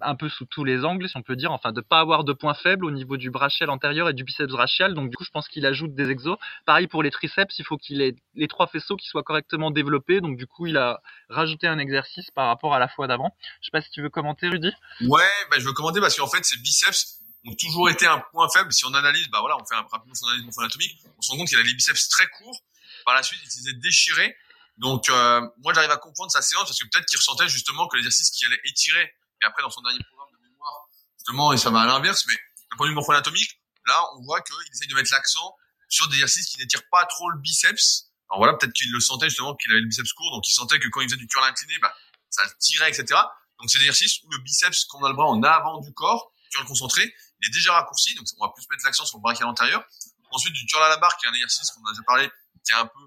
un peu sous tous les angles, si on peut dire, enfin de pas avoir de points faibles au niveau du brachial antérieur et du biceps brachial. Donc du coup, je pense qu'il ajoute des exos. Pareil pour les triceps, il faut qu'il ait les trois faisceaux qui soient correctement développés. Donc du coup, il a rajouté un exercice par rapport à la fois d'avant. Je sais pas si tu veux commenter, Rudy. Ouais, bah, je veux commenter parce qu'en fait, ces biceps ont toujours été un point faible. Si on analyse, bah voilà, on fait un rapidement son analyse morpho-anatomique, on se rend compte qu'il a les biceps très courts par la suite, il s'est déchiré. Donc, euh, moi, j'arrive à comprendre sa séance parce que peut-être qu'il ressentait justement que l'exercice qui allait étirer. Et après, dans son dernier programme de mémoire, justement, et ça va à l'inverse, mais d'un point de vue morpho-anatomique, là, on voit qu'il essaye de mettre l'accent sur des exercices qui n'étirent pas trop le biceps. Alors voilà, peut-être qu'il le sentait justement qu'il avait le biceps court, donc il sentait que quand il faisait du curl incliné, bah, ça le tirait, etc. Donc c'est des exercices où le biceps, quand on a le bras en avant du corps, curl concentré, il est déjà raccourci, donc on va plus mettre l'accent sur le brachial antérieur. Ensuite, du curl à la barre, qui est un exercice qu'on a déjà parlé, qui un peu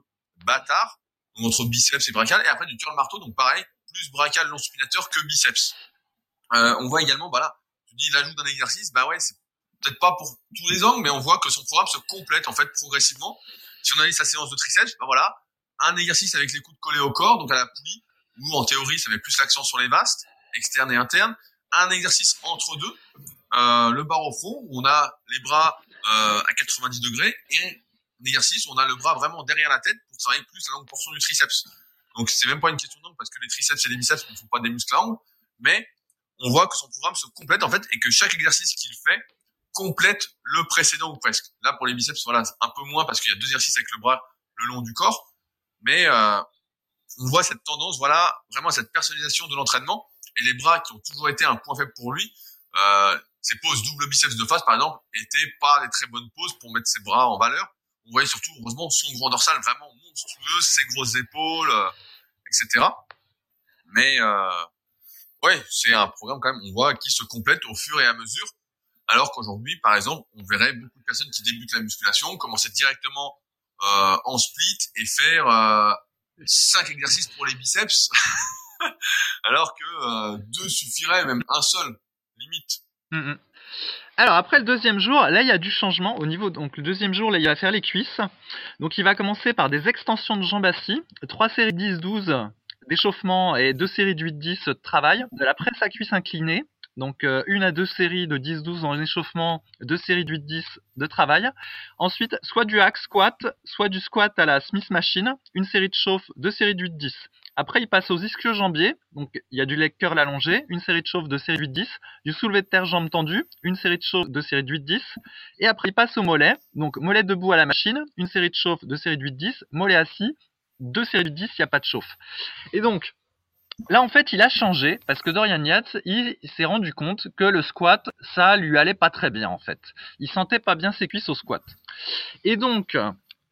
bâtard, donc entre biceps et brachial, et après du curl marteau, donc pareil, plus brachial long supinateur que biceps. Euh, on voit également, bah tu dis l'ajout d'un exercice, bah ouais, c'est peut-être pas pour tous les angles, mais on voit que son programme se complète en fait progressivement. Si on analyse sa séance de triceps, bah voilà, un exercice avec les coudes collés au corps, donc à la poulie, où en théorie ça met plus l'accent sur les vastes, externes et internes. Un exercice entre deux, euh, le bar au fond, où on a les bras euh, à 90 degrés et exercice on a le bras vraiment derrière la tête pour travailler plus la longue portion du triceps. Donc c'est même pas une question d'angle parce que les triceps et les biceps ne font pas des muscles à mais on voit que son programme se complète en fait et que chaque exercice qu'il fait complète le précédent ou presque. Là pour les biceps voilà un peu moins parce qu'il y a deux exercices avec le bras le long du corps, mais euh, on voit cette tendance voilà vraiment cette personnalisation de l'entraînement et les bras qui ont toujours été un point faible pour lui. Euh, ses poses double biceps de face par exemple étaient pas des très bonnes poses pour mettre ses bras en valeur on voyait surtout, heureusement, son grand dorsal vraiment monstrueux, ses grosses épaules, euh, etc. Mais euh, ouais, c'est un programme quand même, on voit, qui se complète au fur et à mesure. Alors qu'aujourd'hui, par exemple, on verrait beaucoup de personnes qui débutent la musculation, commencer directement euh, en split et faire euh, 5 exercices pour les biceps, alors que euh, deux suffirait, même un seul, limite. Mm, mm. Alors après le deuxième jour, là il y a du changement au niveau donc le deuxième jour là il va faire les cuisses. Donc il va commencer par des extensions de jambes assis, trois séries 10 12 d'échauffement et deux séries de 8 10 de travail, de la presse à cuisse inclinée. Donc euh, une à deux séries de 10-12 en échauffement, deux séries de 8-10 de travail. Ensuite, soit du hack squat, soit du squat à la Smith Machine, une série de chauffe, deux séries de 8-10. Après, il passe aux ischio-jambiers. Donc, il y a du leg curl allongé, une série de chauffe, deux séries de 8-10, du soulevé de terre jambes tendues, une série de chauffe, deux séries de 8-10. Et après, il passe au mollet. Donc, mollet debout à la machine, une série de chauffe, deux séries de 8-10, mollet assis, deux séries de 10, il n'y a pas de chauffe. Et donc, Là, en fait, il a changé parce que Dorian Yates, il, s'est rendu compte que le squat, ça lui allait pas très bien en fait. Il sentait pas bien ses cuisses au squat. Et donc,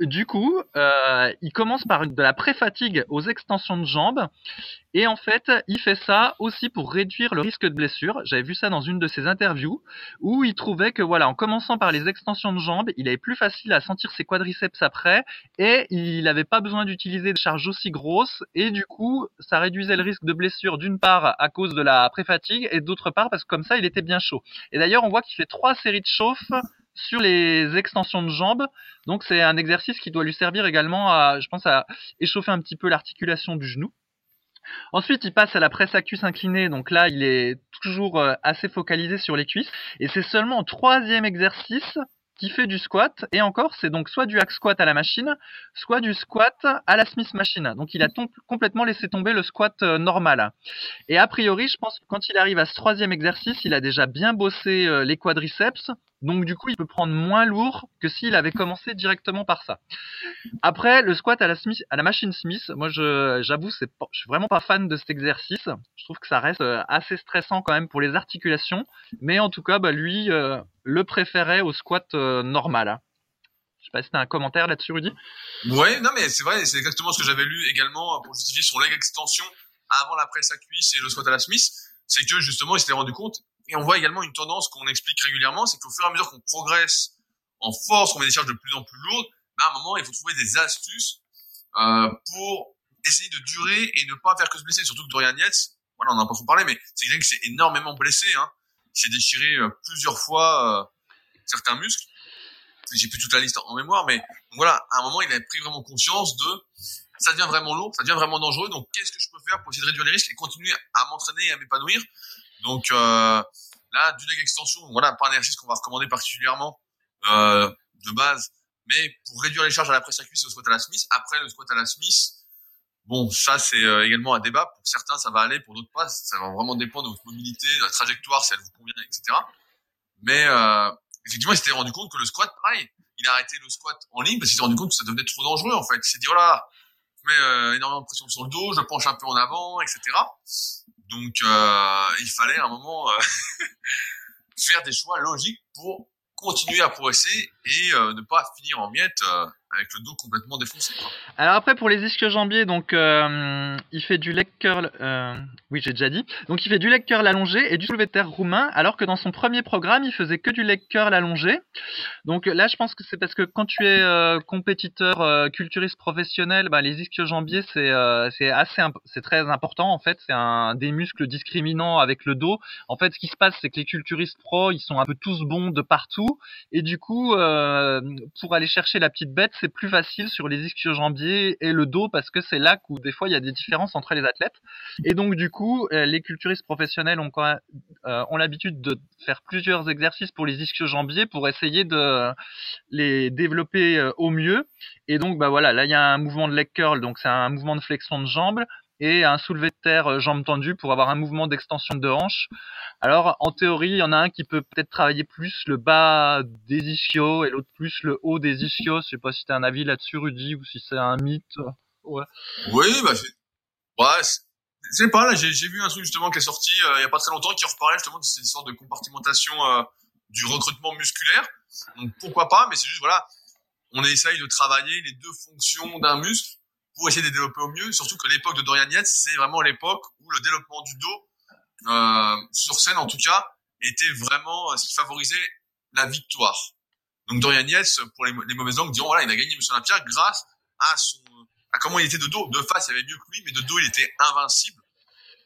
du coup, euh, il commence par de la pré-fatigue aux extensions de jambes. Et en fait, il fait ça aussi pour réduire le risque de blessure. J'avais vu ça dans une de ses interviews où il trouvait que voilà, en commençant par les extensions de jambes, il avait plus facile à sentir ses quadriceps après et il n'avait pas besoin d'utiliser de charges aussi grosses et du coup, ça réduisait le risque de blessure d'une part à cause de la pré-fatigue et d'autre part parce que comme ça, il était bien chaud. Et d'ailleurs, on voit qu'il fait trois séries de chauffe sur les extensions de jambes. Donc c'est un exercice qui doit lui servir également à, je pense, à échauffer un petit peu l'articulation du genou. Ensuite, il passe à la presse à cuisse inclinée. Donc là, il est toujours euh, assez focalisé sur les cuisses. Et c'est seulement au troisième exercice qui fait du squat. Et encore, c'est donc soit du hack squat à la machine, soit du squat à la Smith machine. Donc il a complètement laissé tomber le squat euh, normal. Et a priori, je pense que quand il arrive à ce troisième exercice, il a déjà bien bossé euh, les quadriceps. Donc du coup, il peut prendre moins lourd que s'il avait commencé directement par ça. Après, le squat à la, Smith, à la machine Smith, moi j'avoue, c'est je suis vraiment pas fan de cet exercice. Je trouve que ça reste euh, assez stressant quand même pour les articulations. Mais en tout cas, bah, lui euh, le préférait au squat euh, normal. Je sais pas si t'as un commentaire là-dessus, Rudy. Ouais, non mais c'est vrai, c'est exactement ce que j'avais lu également pour justifier son leg extension avant la presse à cuisse et le squat à la Smith. C'est que justement, il s'était rendu compte et on voit également une tendance qu'on explique régulièrement, c'est qu'au fur et à mesure qu'on progresse en force, qu'on met des charges de plus en plus lourdes, ben à un moment, il faut trouver des astuces euh, pour essayer de durer et ne pas faire que se blesser. Surtout que Dorian Yates, voilà, on en a pas trop parlé, mais c'est quelqu'un qui s'est énormément blessé. Hein. Il s'est déchiré euh, plusieurs fois euh, certains muscles. J'ai plus toute la liste en mémoire, mais voilà, à un moment, il a pris vraiment conscience de ça devient vraiment lourd, ça devient vraiment dangereux. Donc, qu'est-ce que je peux faire pour essayer de réduire les risques et continuer à m'entraîner et à m'épanouir? Donc euh, là, du leg extension, voilà, pas un exercice qu'on va recommander particulièrement euh, de base, mais pour réduire les charges à la presse à cuisse et au squat à la Smith. Après le squat à la Smith, bon, ça c'est euh, également un débat. Pour certains, ça va aller, pour d'autres pas. Ça va vraiment dépendre de votre mobilité, de la trajectoire, si elle vous convient, etc. Mais effectivement, il s'était rendu compte que le squat, pareil, il a arrêté le squat en ligne parce qu'il s'est rendu compte que ça devenait trop dangereux en fait. Il s'est dit voilà, je mets énormément de pression sur le dos, je penche un peu en avant, etc. Donc euh, il fallait à un moment euh, faire des choix logiques pour continuer à progresser et euh, ne pas finir en miettes avec le dos complètement défoncé. Alors après pour les ischio-jambiers, donc euh, il fait du leg curl, euh, oui j'ai déjà dit, donc il fait du leg curl allongé et du soulevé terre roumain, alors que dans son premier programme il faisait que du leg curl allongé. Donc là je pense que c'est parce que quand tu es euh, compétiteur euh, culturiste professionnel, bah, les ischio-jambiers c'est c'est assez c'est très important en fait, c'est des muscles discriminants avec le dos. En fait ce qui se passe c'est que les culturistes pro ils sont un peu tous bons de partout et du coup pour aller chercher la petite bête c'est plus facile sur les ischio-jambiers et le dos parce que c'est là où des fois il y a des différences entre les athlètes. Et donc du coup, euh, les culturistes professionnels euh, ont l'habitude de faire plusieurs exercices pour les ischio-jambiers pour essayer de les développer euh, au mieux. Et donc bah voilà, là il y a un mouvement de leg curl, donc c'est un mouvement de flexion de jambes et un soulevé de terre jambes tendues pour avoir un mouvement d'extension de hanche. Alors, en théorie, il y en a un qui peut peut-être travailler plus le bas des ischios et l'autre plus le haut des ischios. Je sais pas si tu as un avis là-dessus, Rudy, ou si c'est un mythe. Oui, bah, ouais, c'est pas là, j'ai vu un truc justement qui est sorti euh, il y a pas très longtemps qui reparlait justement de cette sorte de compartimentation euh, du recrutement musculaire. Donc pourquoi pas, mais c'est juste voilà, on essaye de travailler les deux fonctions d'un muscle pour essayer de développer au mieux. Surtout que l'époque de Dorian Yates, c'est vraiment l'époque où le développement du dos euh, sur scène en tout cas, était vraiment euh, ce qui favorisait la victoire. Donc Dorian Yates, pour les, mauvaises langues, diront voilà, il a gagné Monsieur Olympia grâce à son à comment il était de dos. De face, il avait mieux que lui, mais de dos, il était invincible.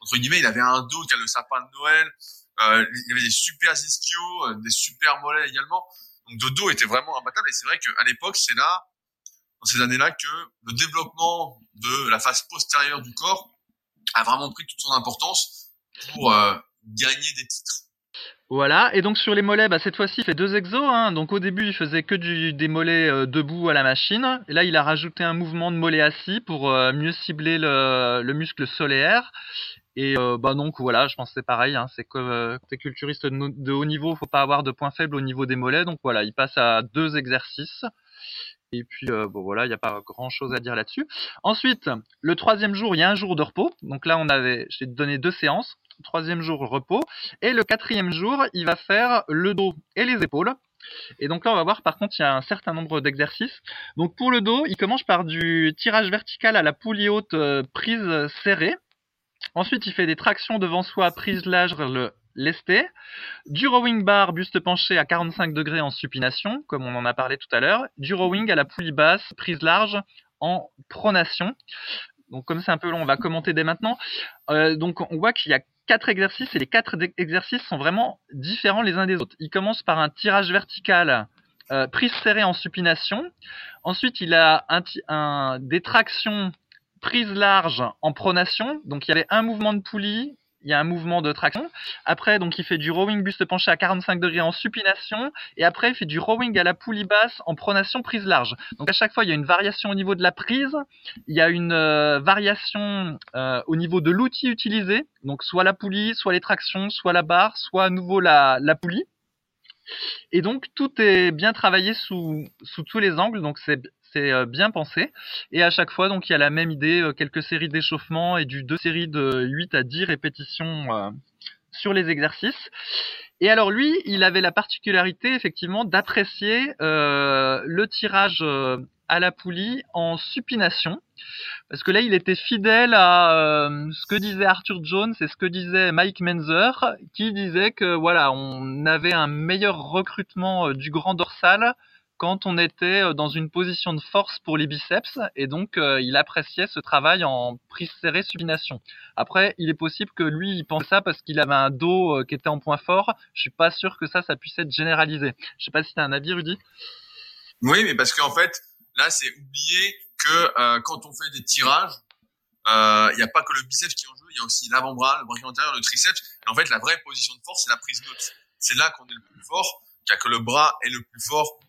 Entre guillemets, il avait un dos qui a le sapin de Noël. Euh, il avait des super ischios, euh, des super mollets également. Donc de dos était vraiment imbattable. Et c'est vrai qu'à l'époque, c'est là, dans ces années-là, que le développement de la face postérieure du corps a vraiment pris toute son importance pour euh, gagner des titres. Voilà, et donc sur les mollets, bah, cette fois-ci il fait deux exos. Hein. Donc au début il faisait que des mollets euh, debout à la machine. Et là il a rajouté un mouvement de mollet assis pour euh, mieux cibler le, le, muscle solaire. Et bah donc voilà, je pense que c'est pareil. Hein. C'est que t'es culturiste de, haut niveau, faut pas avoir de points faibles au niveau des mollets. Donc voilà, il passe à deux exercices. Et puis bon voilà, il n'y a pas grand chose à dire là-dessus. Ensuite, le troisième jour, il y a un jour de repos. Donc là on avait, j'ai donné deux séances troisième jour repos, et le quatrième jour, il va faire le dos et les épaules. Et donc là, on va voir, par contre, il y a un certain nombre d'exercices. Donc pour le dos, il commence par du tirage vertical à la poulie haute euh, prise serrée. Ensuite, il fait des tractions devant soi, prise large, le lesté. Du rowing bar, buste penché à 45 degrés en supination, comme on en a parlé tout à l'heure. Du rowing à la poulie basse, prise large en pronation. Donc comme c'est un peu long, on va commenter dès maintenant. Euh, donc on voit qu'il y a quatre exercices et les quatre exercices sont vraiment différents les uns des autres. Il commence par un tirage vertical, euh, prise serrée en supination. Ensuite, il a un, un, des tractions prise large en pronation. Donc il y avait un mouvement de poulie, il y a un mouvement de traction. Après, donc, il fait du rowing buste penché à 45 degrés en supination. Et après, il fait du rowing à la poulie basse en pronation prise large. Donc, à chaque fois, il y a une variation au niveau de la prise. Il y a une euh, variation euh, au niveau de l'outil utilisé. Donc, soit la poulie, soit les tractions, soit la barre, soit à nouveau la, poulie. Et donc tout est bien travaillé sous, sous tous les angles, donc c'est c'est euh, bien pensé. Et à chaque fois, donc il y a la même idée, euh, quelques séries d'échauffement et du deux séries de 8 à 10 répétitions euh, sur les exercices. Et alors lui, il avait la particularité effectivement d'apprécier le tirage à la poulie en supination. Parce que là, il était fidèle à ce que disait Arthur Jones et ce que disait Mike Menzer, qui disait que voilà, on avait un meilleur recrutement du grand dorsal quand on était euh, dans une position de force pour les biceps et donc euh, il appréciait ce travail en prise serrée supination. Après, il est possible que lui il pense ça parce qu'il avait un dos euh, qui était en point fort. Je suis pas sûr que ça ça puisse être généralisé. Je sais pas si tu as un avis Rudy. Oui, mais parce qu'en fait, là c'est oublier que quand on fait des tirages, il n'y a pas que le biceps qui en jeu, il y a aussi l'avant-bras, le bras antérieur, le triceps. En fait, la vraie position de force, c'est la prise neutre. C'est là qu'on est le plus fort, car que le bras est le plus fort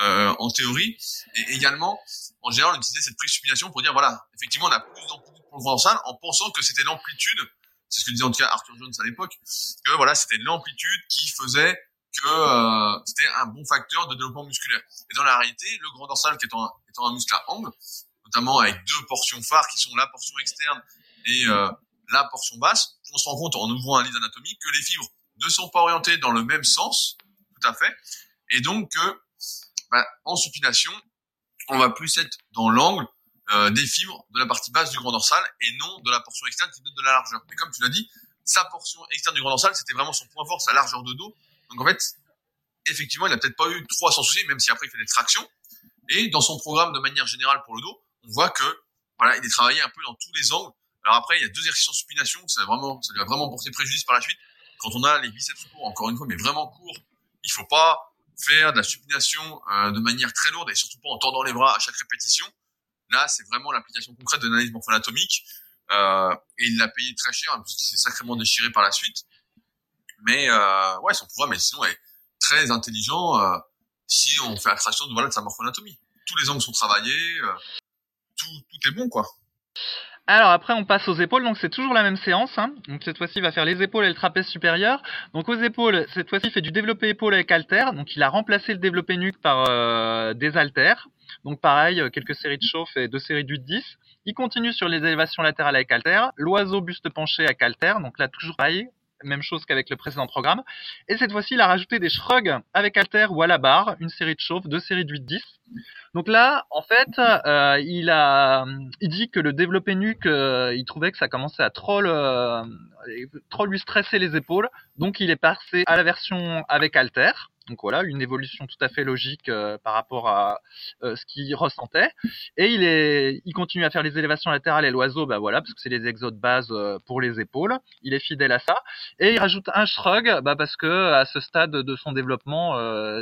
euh, en théorie. Et également, en général, on utilisait cette présupposition pour dire, voilà, effectivement, on a plus d'amplitude pour le voir en pensant que c'était l'amplitude, c'est ce que disait en tout cas Arthur Jones à l'époque, que voilà, c'était l'amplitude qui faisait que euh, c'était un bon facteur de développement musculaire. Et dans la réalité, le grand dorsal qui étant, étant un muscle à angle, notamment avec deux portions phares qui sont la portion externe et euh, la portion basse, on se rend compte en ouvrant un livre d'anatomie que les fibres ne sont pas orientées dans le même sens, tout à fait, et donc que bah, en supination, on va plus être dans l'angle euh, des fibres de la partie basse du grand dorsal et non de la portion externe qui donne de la largeur. Mais comme tu l'as dit, sa portion externe du grand dorsal, c'était vraiment son point fort, sa largeur de dos. Donc en fait, effectivement, il n'a peut-être pas eu trop à s'en soucier, même si après il fait des tractions. Et dans son programme de manière générale pour le dos, on voit que voilà, il est travaillé un peu dans tous les angles. Alors après, il y a deux exercices en supination, ça, vraiment, ça lui a vraiment porté préjudice par la suite. Quand on a les biceps courts, encore une fois, mais vraiment courts, il faut pas faire de la supination euh, de manière très lourde et surtout pas en tordant les bras à chaque répétition. Là, c'est vraiment l'application concrète de l'analyse morpho-anatomique. Euh, et il l'a payé très cher hein, puisqu'il s'est sacrément déchiré par la suite. Mais euh, ouais, son programme est sinon est très intelligent euh, si on fait abstraction de voilà de sa morpho-anatomie. Tous les angles sont travaillés, euh, tout, tout est bon quoi. Alors après on passe aux épaules, donc c'est toujours la même séance. Hein. Donc cette fois-ci il va faire les épaules et le trapèze supérieur. Donc aux épaules, cette fois-ci il fait du développé épaule avec halter. Donc il a remplacé le développé nuque par euh, des haltères. Donc pareil, euh, quelques séries de chauffe et deux séries du 10. Il continue sur les élévations latérales avec halter. L'oiseau buste penché avec halter. Donc là toujours pareil, même chose qu'avec le précédent programme. Et cette fois-ci, il a rajouté des shrugs avec halter ou à la barre, une série de chauffe, deux séries de 8-10. Donc là, en fait, euh, il a, il dit que le développé nuque, euh, il trouvait que ça commençait à trop, trop lui stresser les épaules. Donc il est passé à la version avec halter. Donc voilà, une évolution tout à fait logique euh, par rapport à ce qu'il ressentait. Et il est, il continue à faire les élévations latérales et l'oiseau, bah voilà, parce que c'est les exos de base pour les épaules. Il est fidèle à ça. Et il rajoute un shrug, bah parce que à ce stade de son développement,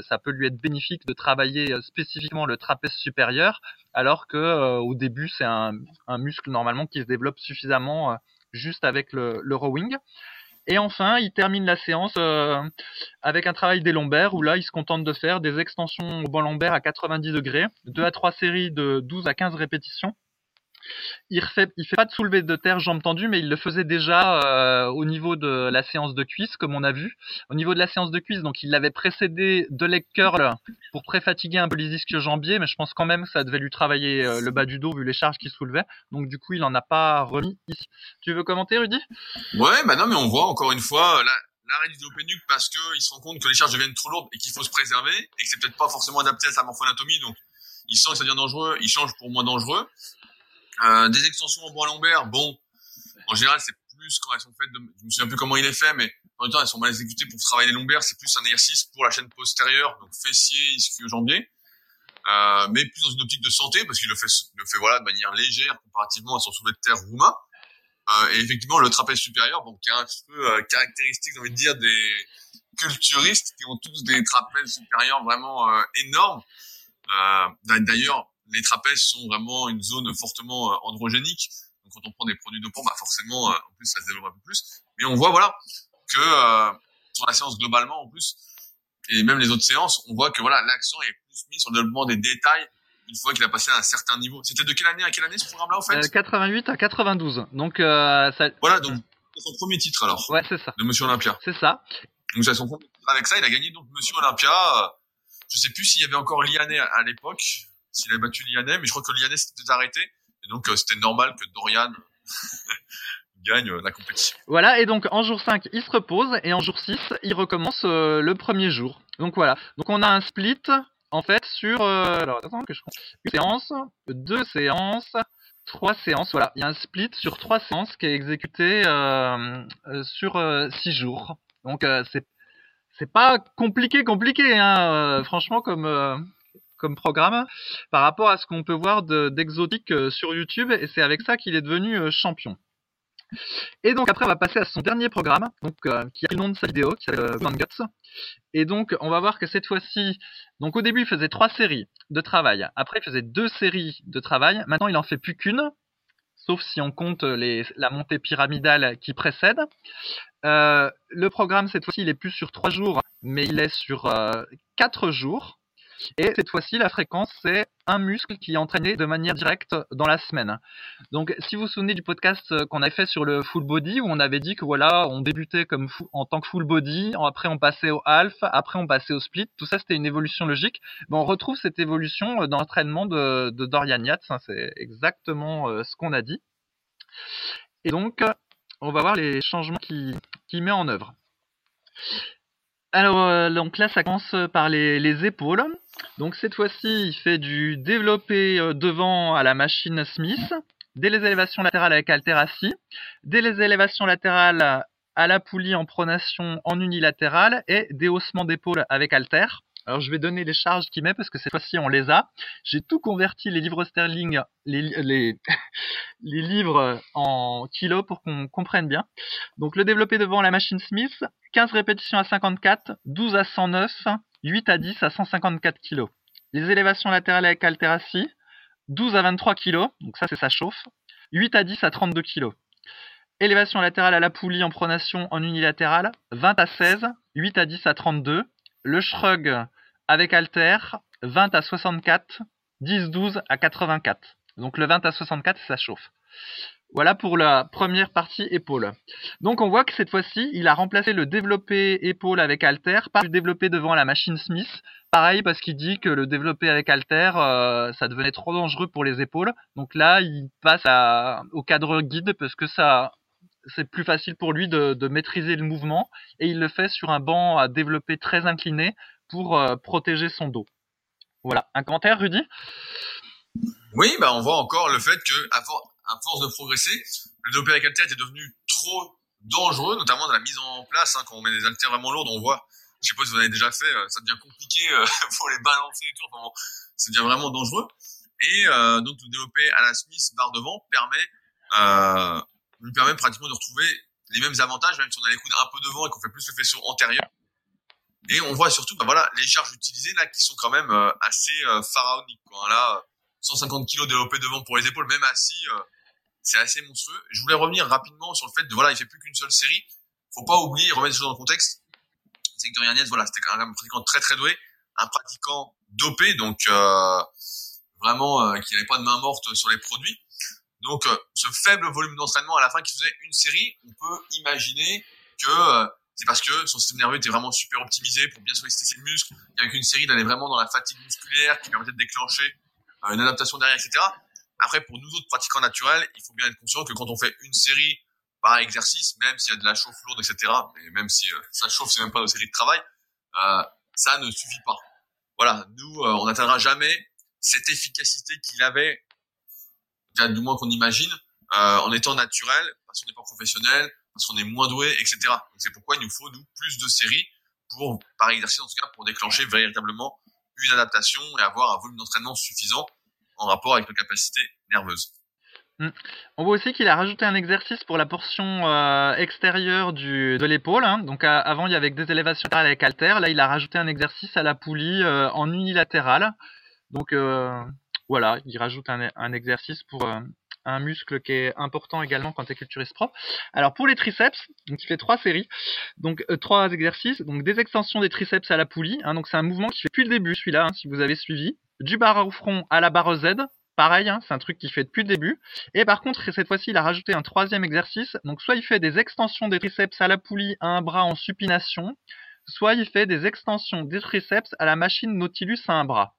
ça peut lui être bénéfique de travailler spécifiquement le trapèze supérieur, alors que au début c'est un, un, muscle normalement qui se développe suffisamment juste avec le, le rowing. Et enfin, il termine la séance euh, avec un travail des lombaires où là, il se contente de faire des extensions au banc lombaire à 90 degrés, 2 à 3 séries de 12 à 15 répétitions il il fait pas de soulevé de terre jambes tendues, mais il le faisait déjà euh, au niveau de la séance de cuisse, comme on a vu. Au niveau de la séance de cuisse, donc il l'avait précédé de leg curl pour préfatiguer un peu les ischios jambiers, mais je pense quand même que ça devait lui travailler euh, le bas du dos vu les charges qu'il soulevait. Donc du coup, il en a pas remis ici. Tu veux commenter, Rudy? Ouais, bah non, mais on voit encore une fois l'arrêt du pénuque parce qu'il se rend compte que les charges deviennent trop lourdes et qu'il faut se préserver et que c'est peut-être pas forcément adapté à sa morphoanatomie, donc il sent que ça devient dangereux, il change pour moins dangereux. Euh, des extensions en bois lombaire, bon, en général, c'est plus quand elles sont faites, de, je me souviens plus comment il est fait, mais en même temps, elles sont mal exécutées pour travailler les lombaires. C'est plus un exercice pour la chaîne postérieure, donc fessier, ischio, jambier. Euh, mais plus dans une optique de santé, parce qu'il le fait, le fait voilà de manière légère comparativement à son soulevé de terre roumain. Euh, et effectivement, le trapèze supérieur, bon, qui est un peu euh, caractéristique, j'ai envie de dire, des culturistes qui ont tous des trapèzes supérieurs vraiment euh, énormes. D'ailleurs, les trapèzes sont vraiment une zone fortement euh, androgénique. Donc quand on prend des produits dopants, bah forcément, euh, en plus, ça se développe un peu plus. Mais on voit, voilà, que euh, sur la séance globalement, en plus, et même les autres séances, on voit que voilà, l'accent est plus mis sur le développement des détails une fois qu'il a passé à un certain niveau. C'était de quelle année à quelle année ce programme-là, en fait? 88 à 92. Donc ça... voilà, donc son premier titre alors. Ouais, c'est ça. De Monsieur Olympia. C'est ça. Donc c'est son premier titre avec ça, il a gagné donc Monsieur Olympia. Je sais plus s'il y avait encore Liané à l'époque s'il avait battu Lianet, mais je crois que Lianet s'était arrêté. Et donc, euh, c'était normal que Dorian gagne euh, la compétition. Voilà, et donc en jour 5, il se repose, et en jour 6, il recommence euh, le premier jour. Donc voilà, donc on a un split, en fait, sur... alors, attends que je... Une séance, deux séances, trois séances, voilà. Il y a un split sur trois séances qui est exécuté sur six jours. Donc c'est c'est pas compliqué, compliqué, hein, franchement, comme, comme programme par rapport à ce qu'on peut voir d'exotique euh, sur YouTube et c'est avec ça qu'il est devenu euh, champion. Et donc après on va passer à son dernier programme, euh, qui a le nom de sa vidéo, qui s'appelle Guts. Et donc on va voir que cette fois-ci, donc au début il faisait trois séries de travail, après il faisait deux séries de travail, maintenant il en fait plus qu'une, sauf si on compte la montée pyramidale qui précède. le programme cette fois-ci il est plus sur trois jours, mais il est sur quatre jours. Et cette fois-ci, la fréquence, c'est un muscle qui est entraîné de manière directe dans la semaine. Donc, si vous vous souvenez du podcast qu'on a fait sur le full body, où on avait dit que voilà, on débutait comme en tant que full body, après on passait au half, après on passait au split, tout ça c'était une évolution logique. On retrouve cette évolution dans l'entraînement de, Dorian Yates, hein, c'est exactement euh, ce qu'on a dit. Et donc, on va voir les changements qu'il qui met en œuvre. Alors, euh, donc là, ça commence par les épaules. Donc cette fois-ci, il fait du développé euh, devant à la machine Smith, des élévations latérales avec altératie, des élévations latérales à la poulie en pronation en unilatéral et des haussements d'épaule avec alter. Alors je vais donner les charges qu'il met parce que cette fois-ci on les a. J'ai tout converti les livres sterling, les, les, les livres en kilos pour qu'on comprenne bien. Donc le développé devant la machine Smith, 15 répétitions à 54, 12 à 109, 8 à 10 à 154 kg. Les élévations latérales avec altératie, 12 à 23 kg, donc ça c'est sa chauffe, 8 à 10 à 32 kg. Élévation latérale à la poulie en pronation en unilatéral, 20 à 16, 8 à 10 à 32. Le shrug avec alter, 20 à 64, 10-12 à 84. Donc le 20 à 64, ça chauffe. Voilà pour la première partie épaule. Donc on voit que cette fois-ci, il a remplacé le développé épaule avec alter par le développé devant la machine Smith. Pareil parce qu'il dit que le développé avec alter, euh, ça devenait trop dangereux pour les épaules. Donc là, il passe au cadre guide parce que ça, c'est plus facile pour lui de, maîtriser le mouvement et il le fait sur un banc à développer très incliné pour euh, protéger son dos. Voilà. Un commentaire, Rudy? Oui, bah on voit encore le fait que à, force de progresser, le développé avec haltère était devenu trop dangereux, notamment dans la mise en place. Hein, quand on met des haltères vraiment lourdes, on voit je sais pas si vous en avez déjà fait, ça devient compliqué pour les balancer et tout. Enfin, ça devient vraiment dangereux. Et donc de développer à la Smith barre devant permet euh, lui permet pratiquement de retrouver les mêmes avantages, même si on a les coudes un peu devant et qu'on fait plus le faisceau antérieur. Et on voit surtout, bah voilà, les charges utilisées là qui sont quand même euh, assez euh, pharaoniques. Quoi. Là, 150 kg développés devant pour les épaules, même assis, euh, c'est assez monstrueux. Je voulais revenir rapidement sur le fait de voilà, il fait plus qu'une seule série. Faut pas oublier, remettre les choses dans le contexte. C'est que Dorian Yates, voilà, c'était quand même un pratiquant très très doué, un pratiquant dopé, donc vraiment qui n'avait pas de main morte sur les produits. Donc, euh, ce faible volume d'entraînement à la fin qui faisait une série, on peut imaginer que euh, c'est parce que son système nerveux était vraiment super optimisé pour bien solliciter ses muscles. Avec une série, d'aller vraiment dans la fatigue musculaire qui permettait de déclencher euh, une adaptation derrière, etc. Après, pour nous autres pratiquants naturels, il faut bien être conscient que quand on fait une série par exercice, même s'il y a de la chauffe lourde, etc., et même si ça chauffe, c'est même pas nos séries de travail, ça ne suffit pas. Voilà, nous, on n'atteindra jamais cette efficacité qu'il avait du moins qu'on imagine, euh, en étant naturel, parce qu'on n'est pas professionnel, parce qu'on est moins doué, etc. c'est pourquoi il nous faut, nous, plus de séries pour, par exercice en tout cas, pour déclencher véritablement une adaptation et avoir un volume d'entraînement suffisant en rapport avec nos capacités nerveuses. Hmm. On voit aussi qu'il a rajouté un exercice pour la portion euh, extérieure du, de l'épaule. Hein. Donc avant il y avait des élévations avec halter, là il a rajouté un exercice à la poulie euh, en unilatéral. Donc voilà, il rajoute un, exercice pour euh, un muscle qui est important également quand tu es culturiste propre. Alors pour les triceps, donc il fait trois séries, donc euh, trois exercices, donc des extensions des triceps à la poulie, hein, donc c'est un mouvement qui fait depuis le début celui-là, hein, si vous avez suivi, du barre au front à la barre Z, pareil, hein, c'est un truc qu'il fait depuis le début. Et par contre, cette fois-ci, il a rajouté un troisième exercice. Donc, soit il fait des extensions des triceps à la poulie à un bras en supination, soit il fait des extensions des triceps à la machine Nautilus à un bras.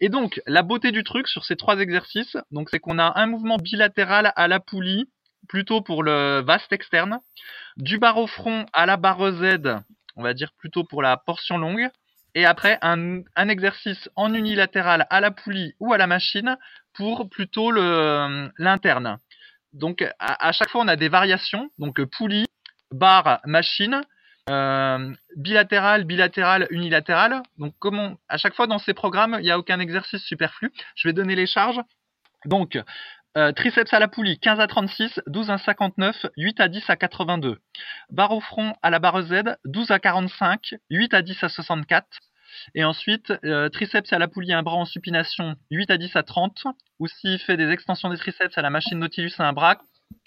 Et donc, la beauté du truc sur ces trois exercices, donc c'est qu'on a un mouvement bilatéral à la poulie, plutôt pour le vaste externe, du barre au front à la barre Z, on va dire plutôt pour la portion longue, et après un, exercice en unilatéral à la poulie ou à la machine pour plutôt l'interne. Donc à, chaque fois on a des variations, donc poulie, barre, machine, euh, bilatéral, bilatéral, unilatéral. Donc, à chaque fois dans ces programmes, il n'y a aucun exercice superflu. Je vais donner les charges. Donc, euh, triceps à la poulie, 15 à 36, 12 à 59, 8 à 10 à 82. Barre au front à la barre Z, 12 à 45, 8 à 10 à 64. Et ensuite, euh, triceps à la poulie, un bras en supination, 8 à 10 à 30. Ou s'il fait des extensions des triceps à la machine Nautilus à un bras,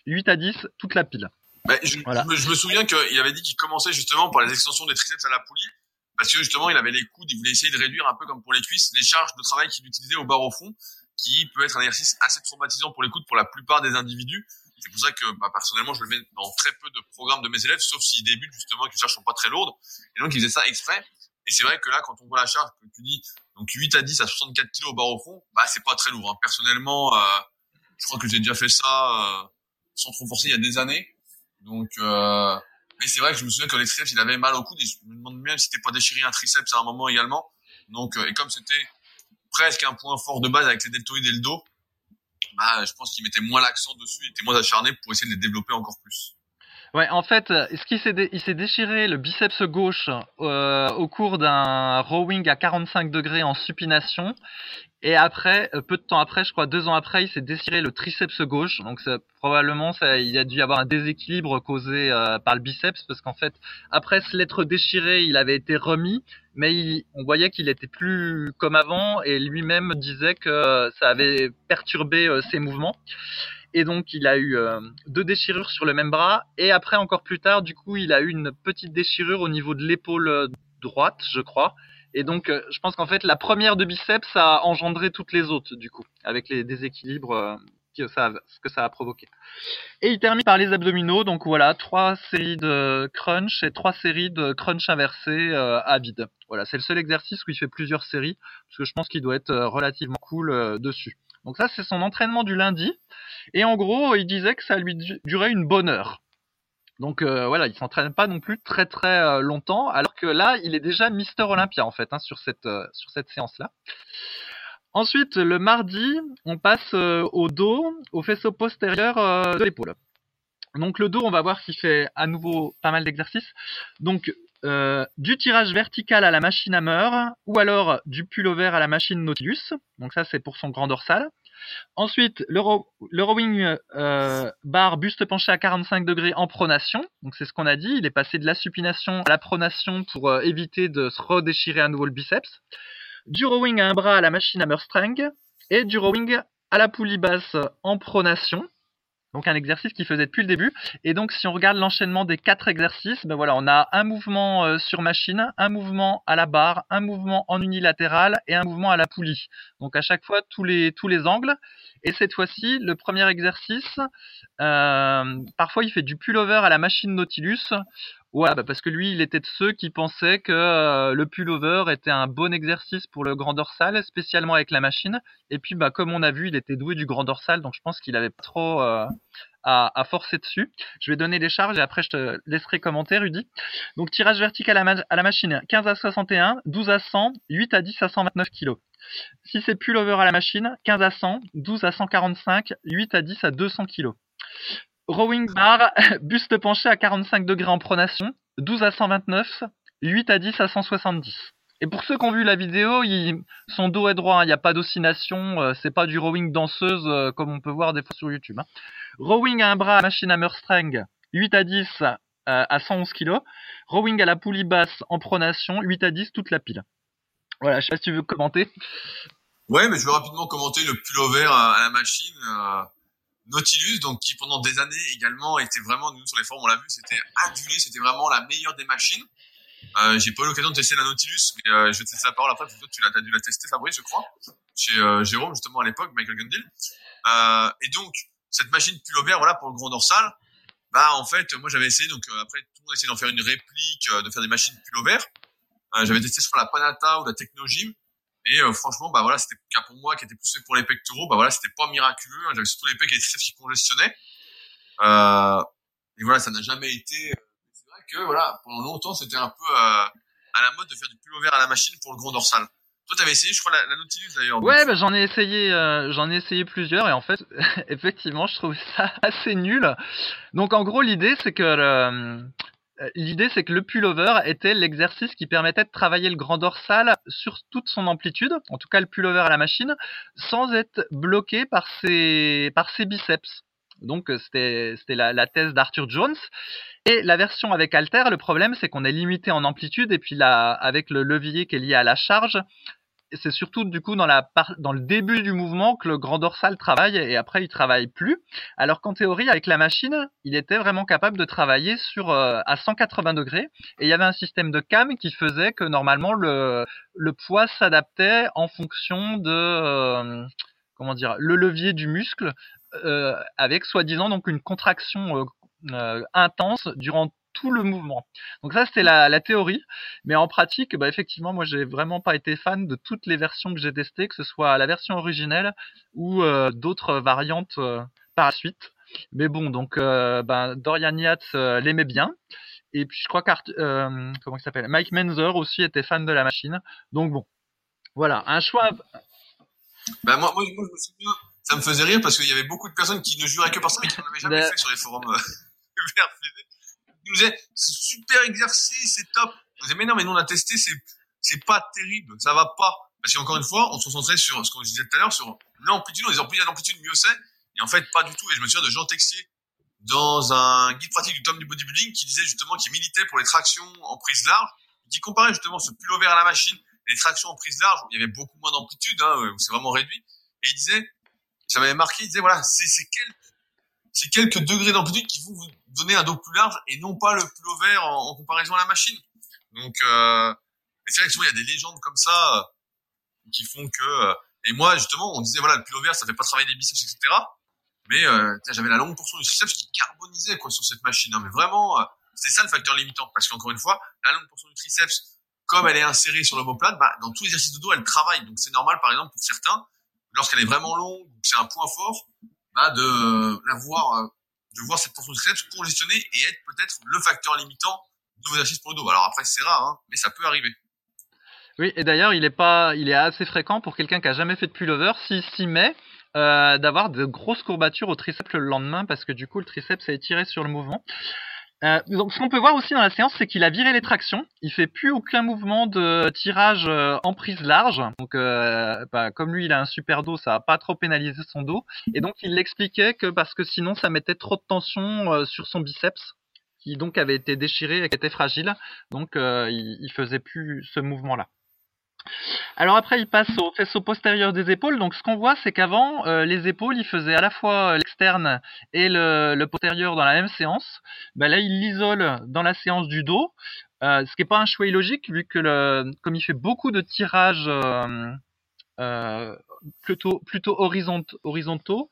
8 à 10, toute la pile. Bah, je, me, souviens qu'il avait dit qu'il commençait justement par les extensions des triceps à la poulie, parce que justement il avait les coudes, il voulait essayer de réduire un peu comme pour les cuisses les charges de travail qu'il utilisait au bar au fond, qui peut être un exercice assez traumatisant pour les coudes pour la plupart des individus. C'est pour ça que bah, personnellement je le mets dans très peu de programmes de mes élèves, sauf s'ils débutent justement, que les charges sont pas très lourdes. Et donc il faisait ça exprès. Et c'est vrai que là, quand on voit la charge, comme tu dis, donc 8 à 10 à 64 kg au bar au fond, bah c'est pas très lourd. Hein. Personnellement, euh, je crois que j'ai déjà fait ça euh, sans trop forcer il y a des années. Donc, euh, mais c'est vrai que je me souviens que les triceps, il avait mal au coude et je me demande même si c'était pas déchiré un triceps à un moment également. Donc, et comme c'était presque un point fort de base avec les deltoïdes et le dos, bah, je pense qu'il mettait moins l'accent dessus, il était moins acharné pour essayer de les développer encore plus. Ouais, en fait, ce qu'il s'est il s'est déchiré le biceps gauche euh, au cours d'un rowing à 45 degrés en supination et après, euh, peu de temps après, je crois deux ans après, il s'est déchiré le triceps gauche. Donc probablement, ça, il a dû y avoir un déséquilibre causé euh, par le biceps parce qu'en fait, après se l'être déchiré, il avait été remis, mais on voyait qu'il était plus comme avant et lui-même disait que ça avait perturbé euh, ses mouvements. Et donc, il a eu deux déchirures sur le même bras. Et après, encore plus tard, du coup, il a eu une petite déchirure au niveau de l'épaule droite, je crois. Et donc, euh, je pense qu'en fait, la première de biceps a engendré toutes les autres, du coup, avec les déséquilibres euh, que ça, a, que ça a provoqué. Et il termine par les abdominaux. Donc voilà, trois séries de crunch et trois séries de crunch inversé euh, à vide. Voilà, c'est le seul exercice où il fait plusieurs séries, parce que je pense qu'il doit être relativement cool dessus. Donc ça, c'est son entraînement du lundi. Et en gros, il disait que ça lui durait une bonne heure. Donc euh, voilà, il s'entraîne pas non plus très très euh, longtemps, alors que là, il est déjà Mister Olympia en fait hein, sur cette euh, sur cette séance là. Ensuite, le mardi, on passe au dos, au faisceau postérieur de l'épaule. Donc le dos, on va voir qu'il fait à nouveau pas mal d'exercices. Donc du tirage vertical à la machine hammer ou alors du pullover à la machine Nautilus. Donc ça c'est pour son grand dorsal. Ensuite, le, rowing euh, bar buste penché à 45 degrés en pronation. Donc c'est ce qu'on a dit. Il est passé de la supination à la pronation pour euh, éviter de se redéchirer à nouveau le biceps. Du rowing à un bras à la machine hammer strang et du rowing à la poulie basse en pronation. Donc un exercice qui faisait depuis le début. Et donc si on regarde l'enchaînement des quatre exercices, ben voilà, on a un mouvement euh, sur machine, un mouvement à la barre, un mouvement en unilatéral et un mouvement à la poulie. Donc à chaque fois tous les tous les angles. Et cette fois-ci, le premier exercice, euh, parfois il fait du pullover à la machine Nautilus Ouais, bah parce que lui, il était de ceux qui pensaient que euh, le pullover était un bon exercice pour le grand dorsal, spécialement avec la machine. Et puis, bah, comme on a vu, il était doué du grand dorsal, donc je pense qu'il avait pas trop euh, à, forcer dessus. Je vais donner les charges et après je te laisserai commenter, Rudy. Donc, tirage vertical à, à la machine, 15 à 61, 12 à 100, 8 à 10 à 129 kg. Si c'est pullover à la machine, 15 à 100, 12 à 145, 8 à 10 à 200 kg. Rowing bar, buste penché à 45 degrés en pronation, 12 à 129, 8 à 10 à 170. Et pour ceux qui ont vu la vidéo, son dos est droit, hein. il n'y a pas d'oscillation, euh, c'est pas du rowing danseuse euh, comme on peut voir des fois sur YouTube. Hein. Rowing à un bras à machine strang, 8 à 10 euh, à 111 kg. Rowing à la poulie basse en pronation, 8 à 10 toute la pile. Voilà, je sais pas si tu veux commenter. Ouais, mais je veux rapidement commenter le pullover à, la machine. Nautilus, donc qui pendant des années également était vraiment, nous sur les forums on l'a vu, c'était adulé, c'était vraiment la meilleure des machines. Euh, j'ai pas eu l'occasion de tester la Nautilus, mais euh, je vais te laisser la parole après, parce que tu l'as, dû la tester Fabrice, je crois, chez euh, Jérôme justement à l'époque, Michael Gundil. Euh, et donc cette machine pullover, voilà pour le grand dorsal, bah en fait moi j'avais essayé, donc euh, après tout le monde a essayé d'en faire une réplique, de faire des machines pullover. j'avais testé sur la Panata ou la Technogym, et euh, franchement, bah voilà, c'était pour moi qui était plus fait pour les pectoraux. Bah voilà, c'était pas miraculeux. J'avais surtout les pecs et les triceps qui congestionnaient. Euh, et voilà, ça n'a jamais été. Euh, c'est vrai que voilà, pendant longtemps, c'était un peu euh, à la mode de faire du pullover à la machine pour le grand dorsal. Toi, t'avais essayé, je crois, la, la Nautilus d'ailleurs. Ouais, bah, j'en ai essayé, j'en ai essayé plusieurs et en fait, effectivement, je trouve ça assez nul. Donc, en gros, l'idée, c'est que euh, l'idée, c'est que le pullover était l'exercice qui permettait de travailler le grand dorsal sur toute son amplitude, en tout cas le pullover à la machine, sans être bloqué par ses, biceps. Donc euh, c'était la, la thèse d'Arthur Jones. Et la version avec Alter, le problème c'est qu'on est limité en amplitude et puis là, avec le levier qui est lié à la charge, c'est surtout du coup dans, le début du mouvement que le grand dorsal travaille et après il travaille plus. Alors qu'en théorie avec la machine, il était vraiment capable de travailler sur euh, à 180 degrés et il y avait un système de cam qui faisait que normalement le, le poids s'adaptait en fonction de euh, comment dire le levier du muscle euh, avec soi-disant donc une contraction intense durant tout le mouvement. Donc ça c'était la, théorie, mais en pratique, bah, effectivement, moi j'ai vraiment pas été fan de toutes les versions que j'ai testées, que ce soit la version originelle ou euh, d'autres variantes euh, par la suite. Mais bon, donc euh, ben, Dorian Yates l'aimait bien. Et puis je crois qu'Art, comment il s'appelle, Mike Menzer aussi était fan de la machine. Donc bon, voilà, un choix. Ben moi, moi, je me souviens, ça me faisait rire parce qu'il y avait beaucoup de personnes qui ne juraient que par ça, mais qui n'en avaient jamais fait sur les forums nous disait, super exercice, c'est top. Je disais, mais non, mais nous, on a testé, c'est, c'est pas terrible, ça va pas. Parce qu'encore une fois, on se concentrait sur ce qu'on disait tout à l'heure, sur l'amplitude, on disait, plus il y d'amplitude, mieux c'est. Et en fait, pas du tout. Et je me souviens de Jean Texier, dans un guide pratique du tome du bodybuilding, qui disait justement qu'il militait pour les tractions en prise large, qui comparait justement ce pullover à la machine les tractions en prise large, où il y avait beaucoup moins d'amplitude, hein, où c'est vraiment réduit. Et il disait, ça m'avait marqué, il disait, voilà, c'est, c'est quel c'est quelques degrés d'amplitude qui vont vous donner un dos plus large et non pas le pullover en, en comparaison à la machine. Donc, euh, c'est vrai que souvent il y a des légendes comme ça euh, qui font que. Euh, et moi justement, on disait voilà le pullover ça fait pas travailler les biceps etc. Mais euh, j'avais la longue portion du triceps qui carbonisait quoi sur cette machine. Mais vraiment, euh, c'est ça le facteur limitant parce qu'encore une fois, la longue portion du triceps, comme elle est insérée sur l'omoplate, bah, dans tous les exercices de dos, elle travaille. Donc c'est normal par exemple pour certains, lorsqu'elle est vraiment longue, c'est un point fort, bah, de la voir, euh, de voir cette portion de triceps congestionner et être peut-être le facteur limitant de vos exercices pour le dos. Alors après, c'est rare, hein, mais ça peut arriver. Oui, et d'ailleurs, il est pas, il est assez fréquent pour quelqu'un qui a jamais fait de pullover, s'il s'y met, euh, d'avoir de grosses courbatures au triceps le lendemain parce que du coup, le triceps est étiré sur le mouvement. Euh, donc, ce qu'on peut voir aussi dans la séance, c'est qu'il a viré les tractions. Il fait plus aucun mouvement de tirage euh, en prise large. Donc, euh, bah, comme lui, il a un super dos, ça a pas trop pénalisé son dos. Et donc, il l'expliquait que parce que sinon, ça mettait trop de tension sur son biceps, qui donc avait été déchiré et qui était fragile. Donc, il, il faisait plus ce mouvement-là. Alors après, il passe au faisceau postérieur des épaules. Donc ce qu'on voit, c'est qu'avant, euh, les épaules, il faisait à la fois l'externe et le, postérieur dans la même séance. Ben là, il l'isole dans la séance du dos, euh, ce qui n'est pas un choix illogique, vu que comme il fait beaucoup de tirages euh, plutôt, horizontaux,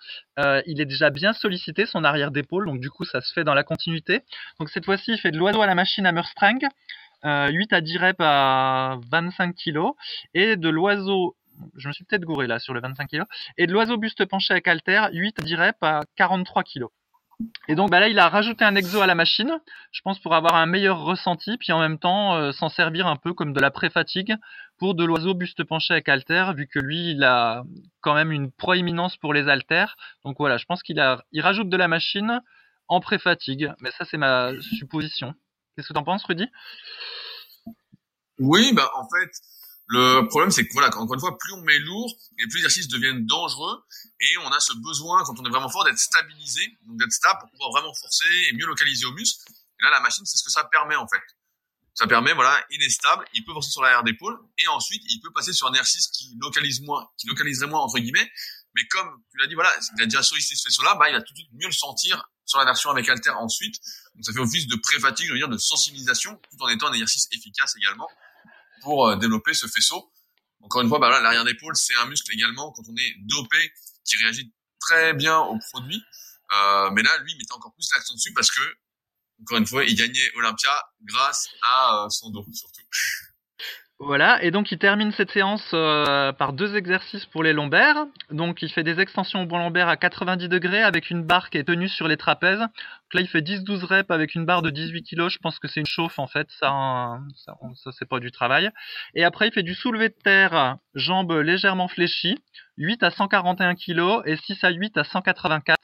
il est déjà bien sollicité, son arrière d'épaule. Donc du coup, ça se fait dans la continuité. Donc cette fois-ci, il fait de l'oiseau à la machine à Strang. 8 euh, à 10 reps à 25 kg et de l'oiseau je me suis peut-être gouré là sur le 25 kg et de l'oiseau buste penché avec halter 8 à 10 reps à 43 kg. Et donc bah là il a rajouté un exo à la machine, je pense pour avoir un meilleur ressenti puis en même temps euh, s'en servir un peu comme de la pré-fatigue pour de l'oiseau buste penché avec halter vu que lui il a quand même une proéminence pour les haltères. Donc voilà, je pense qu'il rajoute de la machine en pré-fatigue, mais ça c'est ma supposition. Qu'est-ce que tu en penses, Rudy? Oui, bah en fait, le problème c'est que voilà, encore une fois, plus on met lourd et plus les exercices deviennent dangereux et on a ce besoin quand on est vraiment fort d'être stabilisé, donc d'être stable pour pouvoir vraiment forcer et mieux localiser au muscle. Et là, la machine, c'est ce que ça permet en fait. Ça permet, voilà, il est stable, il peut forcer sur l'arrière d'épaule et ensuite il peut passer sur un exercice qui localise moins, qui localiserait moins entre guillemets. Mais comme tu l'as dit, voilà, il a déjà sollicité ce faisceau-là, bah il va tout de suite mieux le sentir sur la version avec Alter ensuite. Donc ça fait office de pré-fatigue, je veux dire, de sensibilisation, tout en étant un exercice efficace également pour euh, développer ce faisceau. Encore une fois, bah l'arrière d'épaule, c'est un muscle également, quand on est dopé, qui réagit très bien au produit. Euh, mais là, lui, il mettait encore plus l'accent dessus parce que, encore une fois, il gagnait Olympia grâce à euh, son dos, surtout. Voilà, et donc il termine cette séance euh, par deux exercices pour les lombaires. Donc il fait des extensions au bon lombaire à 90 degrés avec une barre qui est tenue sur les trapèzes. Donc là il fait 10-12 reps avec une barre de 18 kg. Je pense que c'est une chauffe en fait, ça, ça, ça c'est pas du travail. Et après il fait du soulevé de terre, jambes légèrement fléchies, 8 à 141 kg et 6 à 8 à 184.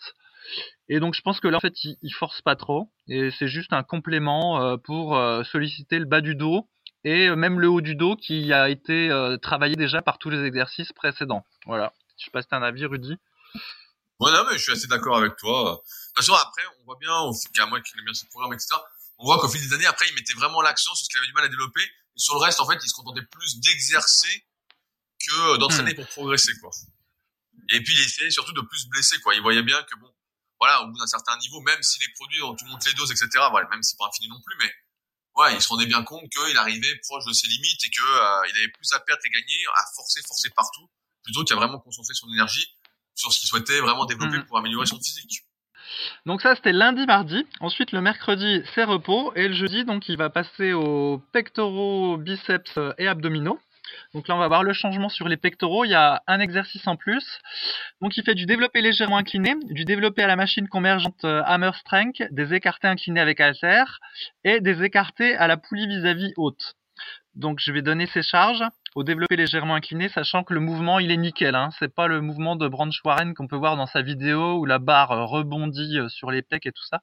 Et donc je pense que là en fait il, il force pas trop et c'est juste un complément euh, pour euh, solliciter le bas du dos et euh, même le haut du dos qui a été euh, travaillé déjà par tous les exercices précédents. Voilà. Je sais pas si t'as un avis, Rudy. Ouais, non, mais je suis assez d'accord avec toi. De toute façon, après, on voit bien, qu'à moi qui aime bien ce programme, etc., on voit qu'au fil des années, après, il mettait vraiment l'accent sur ce qu'il avait du mal à développer. Et sur le reste, en fait, il se contentait plus d'exercer que d'entraîner hmm. pour progresser, quoi. Et puis, il essayait surtout de plus blesser, quoi. Il voyait bien que bon, voilà, au bout d'un certain niveau, même si les produits, tu montes les doses, etc., voilà, même si c'est pas infini non plus, mais ouais, il se rendait bien compte qu'il arrivait proche de ses limites et qu'il euh, avait plus à perdre et gagner à forcer, forcer partout, plutôt qu'à vraiment concentrer son énergie sur ce qu'il souhaitait vraiment développer mm. pour améliorer son physique. Donc ça c'était lundi, mardi. Ensuite le mercredi c'est repos et le jeudi donc il va passer aux pectoraux, biceps et abdominaux. Donc là, on va voir le changement sur les pectoraux. Il y a un exercice en plus. Donc il fait du développé légèrement incliné, du développé à la machine convergente euh, hammer strength, des écartés inclinés avec halter et des écartés à la poulie vis-à-vis haute. Donc je vais donner ces charges au développé légèrement incliné, sachant que le mouvement il est nickel. Hein. C'est pas le mouvement de Warren qu'on peut voir dans sa vidéo où la barre rebondit euh, sur les pecs et tout ça.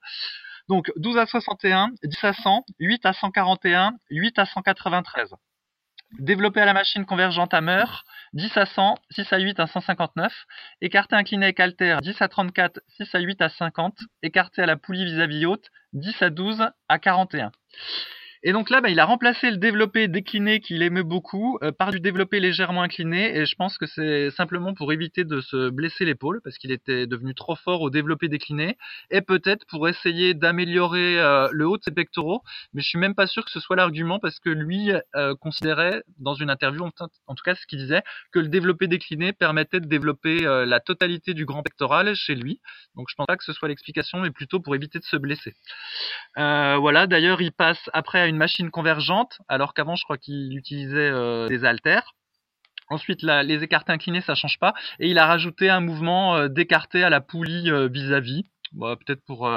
Donc 12 à 61, 10 à 100, 8 à 141, 8 à 193. Développé à la machine convergente Hammer, 10 à 100, 6 à 8 à 159. Écarté incliné avec alter, 10 à 34, 6 à 8 à 50. Écarté à la poulie vis-à-vis haute, 10 à 12 à 41. Et donc là, bah, il a remplacé le développé décliné qu'il aimait beaucoup euh, par du développé légèrement incliné. Et je pense que c'est simplement pour éviter de se blesser l'épaule parce qu'il était devenu trop fort au développé décliné. Et peut-être pour essayer d'améliorer euh, le haut de ses pectoraux. Mais je suis même pas sûr que ce soit l'argument parce que lui euh, considérait dans une interview, en, tout cas ce qu'il disait, que le développé décliné permettait de développer la totalité du grand pectoral chez lui. Donc je pense pas que ce soit l'explication, mais plutôt pour éviter de se blesser. voilà. D'ailleurs, il passe après à une machine convergente, alors qu'avant, je crois qu'il utilisait euh, des haltères. Ensuite, les écartés inclinés, ça change pas. Et il a rajouté un mouvement euh, d'écarté à la poulie euh, vis-à-vis. Peut-être pour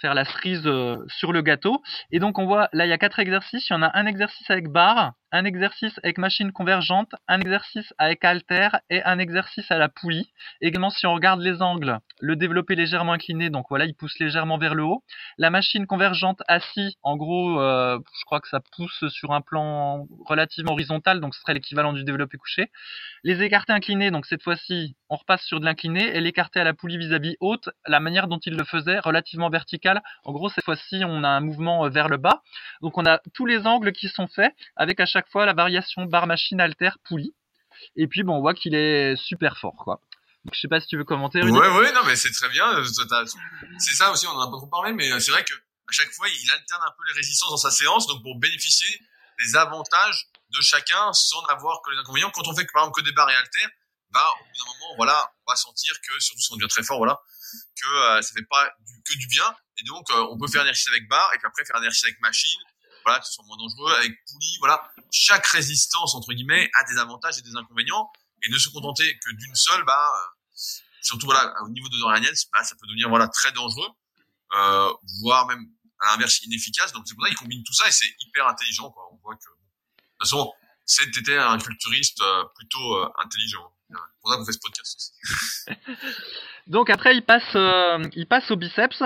faire la cerise euh, sur le gâteau. Et donc on voit là il y a quatre exercices. Il y en a un exercice avec barre, un exercice avec machine convergente, un exercice avec halter et un exercice à la poulie. Également si on regarde les angles, le développé légèrement incliné, donc voilà il pousse légèrement vers le haut. La machine convergente assis, en gros euh, je crois que ça pousse sur un plan relativement horizontal, donc ce serait l'équivalent du développé couché. Les écartés inclinés, donc cette fois-ci on repasse sur de l'incliné et l'écarté à la poulie vis-à-vis haute, la manière dont il le faisait, relativement vertical. En gros cette fois-ci on a un mouvement euh, vers le bas. Donc on a tous les angles qui sont faits avec à chaque fois la variation barre machine alter poulie. Et puis bon, on voit qu'il est super fort quoi. Donc, je sais pas si tu veux commenter. Ouais ouais non mais c'est très bien. Euh, c'est ça aussi on en a pas trop parlé mais euh, c'est vrai que à chaque fois il alterne un peu les résistances dans sa séance donc pour bénéficier des avantages de chacun sans avoir que les inconvénients. Quand on fait par exemple que des barres et haltères, bah au bout d'un moment voilà on va sentir que surtout si on devient très fort voilà que euh, ça fait pas que du bien et donc on peut faire un exercice avec barre et puis après faire un exercice avec machine voilà, que ce moins dangereux, avec poulie, voilà. Chaque résistance, entre guillemets, a des avantages et des inconvénients, et ne se contenter que d'une seule, bah, euh, surtout, voilà, au niveau de Dorian bah, ça peut devenir, voilà, très dangereux, euh, voire même, à l'inverse, inefficace. Donc, c'est pour ça qu'il combine tout ça, et c'est hyper intelligent, quoi. On voit que, de toute façon, c'était un culturiste euh, plutôt euh, intelligent. Donc après, il passe, euh, il passe au biceps.